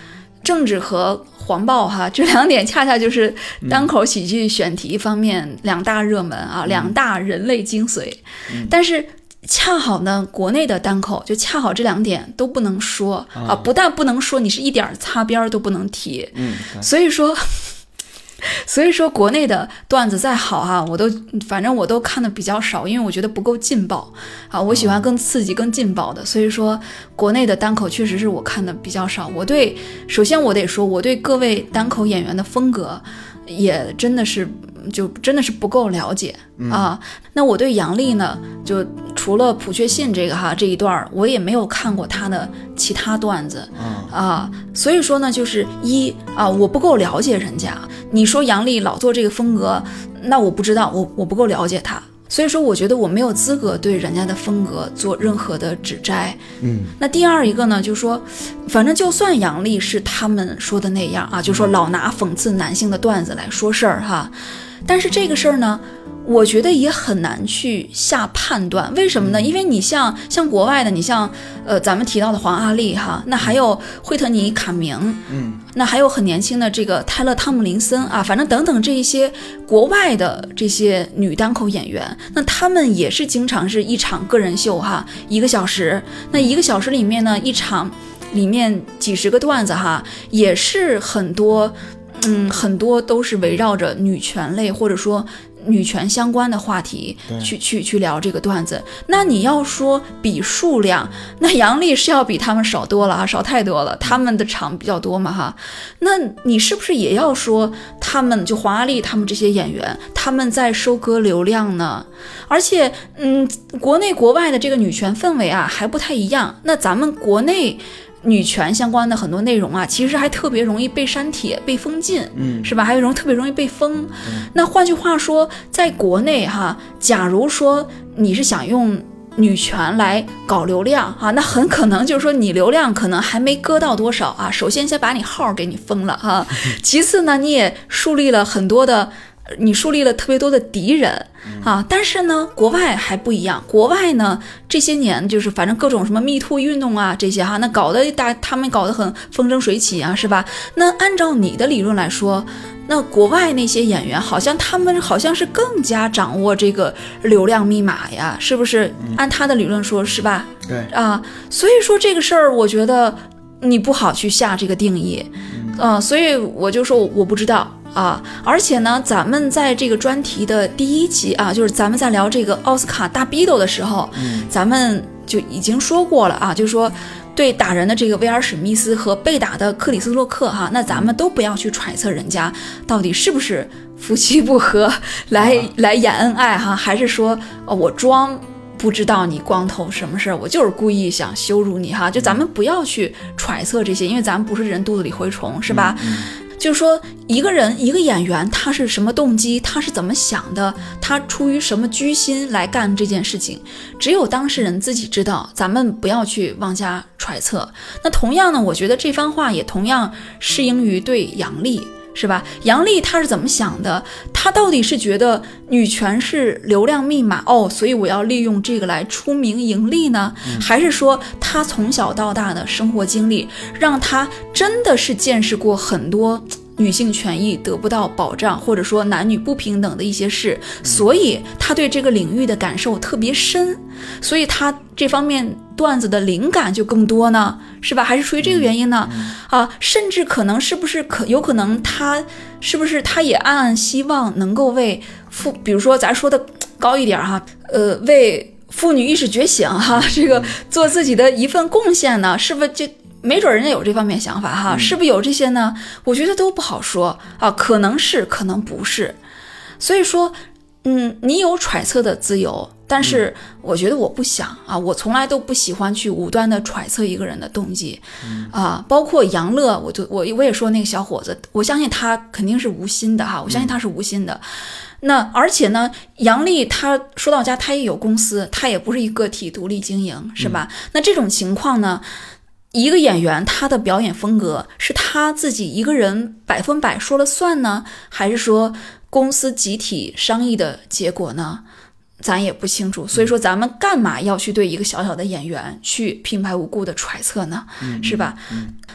政治和黄暴哈这两点恰恰就是单口喜剧选题方面两大热门啊，两大人类精髓。但是恰好呢，国内的单口就恰好这两点都不能说啊，不但不能说，你是一点擦边儿都不能提。嗯，所以说。所以说，国内的段子再好哈，我都反正我都看的比较少，因为我觉得不够劲爆啊。我喜欢更刺激、更劲爆的。所以说，国内的单口确实是我看的比较少。我对，首先我得说，我对各位单口演员的风格也真的是。就真的是不够了解啊！那我对杨笠呢，就除了普确信这个哈这一段，我也没有看过他的其他段子啊。所以说呢，就是一啊，我不够了解人家。你说杨笠老做这个风格，那我不知道，我我不够了解他。所以说，我觉得我没有资格对人家的风格做任何的指摘。嗯，那第二一个呢，就是说，反正就算杨笠是他们说的那样啊，就说老拿讽刺男性的段子来说事儿哈。但是这个事儿呢，我觉得也很难去下判断，为什么呢？因为你像像国外的，你像呃咱们提到的黄阿丽哈，那还有惠特尼卡明，嗯，那还有很年轻的这个泰勒汤姆林森啊，反正等等这一些国外的这些女单口演员，那他们也是经常是一场个人秀哈，一个小时，那一个小时里面呢，一场里面几十个段子哈，也是很多。嗯，很多都是围绕着女权类或者说女权相关的话题去去去聊这个段子。那你要说比数量，那杨笠是要比他们少多了啊，少太多了。他们的场比较多嘛哈。那你是不是也要说他们就黄阿丽他们这些演员他们在收割流量呢？而且，嗯，国内国外的这个女权氛围啊还不太一样。那咱们国内。女权相关的很多内容啊，其实还特别容易被删帖、被封禁，嗯，是吧？还有容特别容易被封。那换句话说，在国内哈，假如说你是想用女权来搞流量哈，那很可能就是说你流量可能还没割到多少啊。首先先把你号给你封了哈，其次呢，你也树立了很多的。你树立了特别多的敌人啊，但是呢，国外还不一样。国外呢，这些年就是反正各种什么密兔运动啊这些哈，那搞得大他们搞得很风生水起啊，是吧？那按照你的理论来说，那国外那些演员好像他们好像是更加掌握这个流量密码呀，是不是？按他的理论说，是吧？对啊，所以说这个事儿，我觉得你不好去下这个定义，嗯，所以我就说我不知道。啊，而且呢，咱们在这个专题的第一集啊，就是咱们在聊这个奥斯卡大逼斗的时候，咱们就已经说过了啊，就是说对打人的这个威尔史密斯和被打的克里斯洛克哈，那咱们都不要去揣测人家到底是不是夫妻不和 来来演恩爱哈，还是说哦我装不知道你光头什么事儿，我就是故意想羞辱你哈，就咱们不要去揣测这些，因为咱们不是人肚子里蛔虫是吧？就是说，一个人一个演员，他是什么动机，他是怎么想的，他出于什么居心来干这件事情，只有当事人自己知道。咱们不要去妄加揣测。那同样呢，我觉得这番话也同样适应于对杨笠，是吧？杨笠他是怎么想的？他到底是觉得女权是流量密码哦，所以我要利用这个来出名盈利呢？还是说他从小到大的生活经历让他真的是见识过很多？女性权益得不到保障，或者说男女不平等的一些事，所以他对这个领域的感受特别深，所以他这方面段子的灵感就更多呢，是吧？还是出于这个原因呢？啊，甚至可能是不是可有可能他是不是他也暗暗希望能够为妇，比如说咱说的高一点哈，呃，为妇女意识觉醒哈，这个做自己的一份贡献呢？是不是就？没准人家有这方面想法哈，是不是有这些呢？我觉得都不好说啊，可能是，可能不是。所以说，嗯，你有揣测的自由，但是我觉得我不想啊，我从来都不喜欢去无端的揣测一个人的动机啊。包括杨乐，我就我我也说那个小伙子，我相信他肯定是无心的哈，我相信他是无心的。那而且呢，杨丽他说到家，他也有公司，他也不是一个体独立经营，是吧？那这种情况呢？一个演员他的表演风格是他自己一个人百分百说了算呢，还是说公司集体商议的结果呢？咱也不清楚。所以说，咱们干嘛要去对一个小小的演员去平白无故的揣测呢？是吧？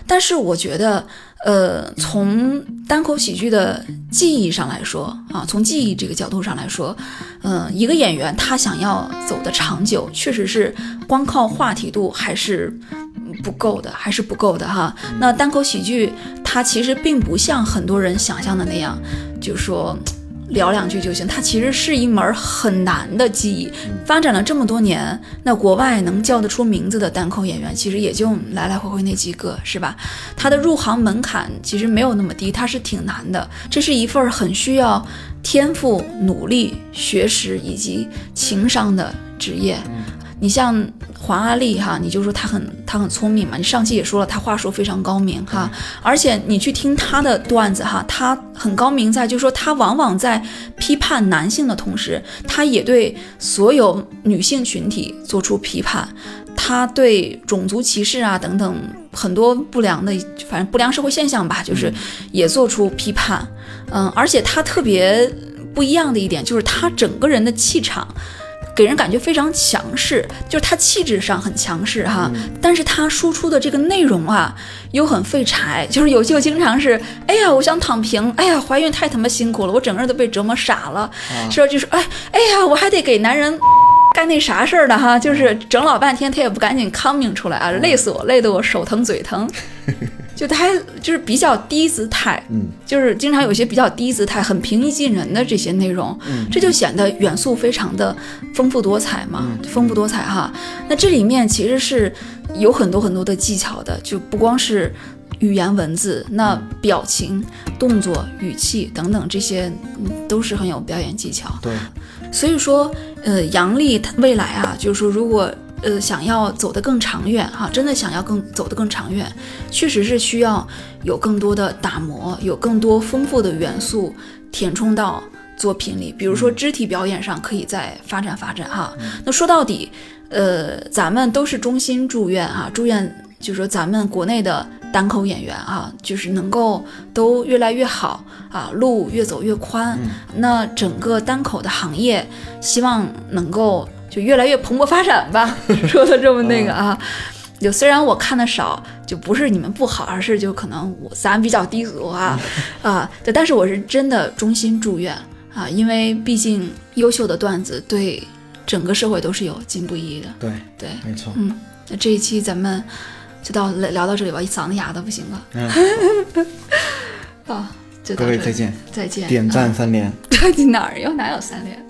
但是我觉得，呃，从单口喜剧的记忆上来说啊，从记忆这个角度上来说，嗯、一个演员他想要走的长久，确实是光靠话题度还是不够的，还是不够的哈。那单口喜剧它其实并不像很多人想象的那样，就说。聊两句就行，它其实是一门很难的技艺。发展了这么多年，那国外能叫得出名字的单口演员，其实也就来来回回那几个，是吧？他的入行门槛其实没有那么低，它是挺难的。这是一份很需要天赋、努力、学识以及情商的职业。你像黄阿丽哈，你就说她很她很聪明嘛，你上期也说了，她话术非常高明哈，而且你去听她的段子哈，她很高明在，就是说她往往在批判男性的同时，她也对所有女性群体做出批判，她对种族歧视啊等等很多不良的，反正不良社会现象吧，就是也做出批判，嗯，而且她特别不一样的一点就是她整个人的气场。给人感觉非常强势，就是他气质上很强势哈，但是他输出的这个内容啊又很废柴，就是有就经常是，哎呀，我想躺平，哎呀，怀孕太他妈辛苦了，我整个人都被折磨傻了，是吧？就是哎哎呀，我还得给男人 干那啥事儿的哈，就是整老半天他也不赶紧 coming 出来啊，累死我，累得我手疼嘴疼。就他还就是比较低姿态，嗯，就是经常有一些比较低姿态、很平易近人的这些内容，嗯。这就显得元素非常的丰富多彩嘛，丰富多彩哈。那这里面其实是有很多很多的技巧的，就不光是语言文字，那表情、动作、语气等等这些，嗯，都是很有表演技巧。对，所以说，呃，杨笠她未来啊，就是说，如果呃想要走得更长远哈、真的想要更走得更长远，确实是需要有更多的打磨，有更多丰富的元素填充到作品里。比如说肢体表演上可以再发展发展哈、那说到底，呃，咱们都是衷心祝愿哈、祝愿就是说咱们国内的单口演员啊，就是能够都越来越好啊，路越走越宽。那整个单口的行业，希望能够就越来越蓬勃发展吧。说的这么那个啊，就虽然我看的少，就不是你们不好，而是就可能我咱比较低俗啊 啊，对，但是我是真的衷心祝愿啊，因为毕竟优秀的段子对整个社会都是有进步意义的。对，对，没错。嗯，那这一期咱们就到聊到这里吧，一嗓子哑的不行了。嗯，啊，就各位再见，再见，点赞啊，三连。到底，哪儿有哪有三连？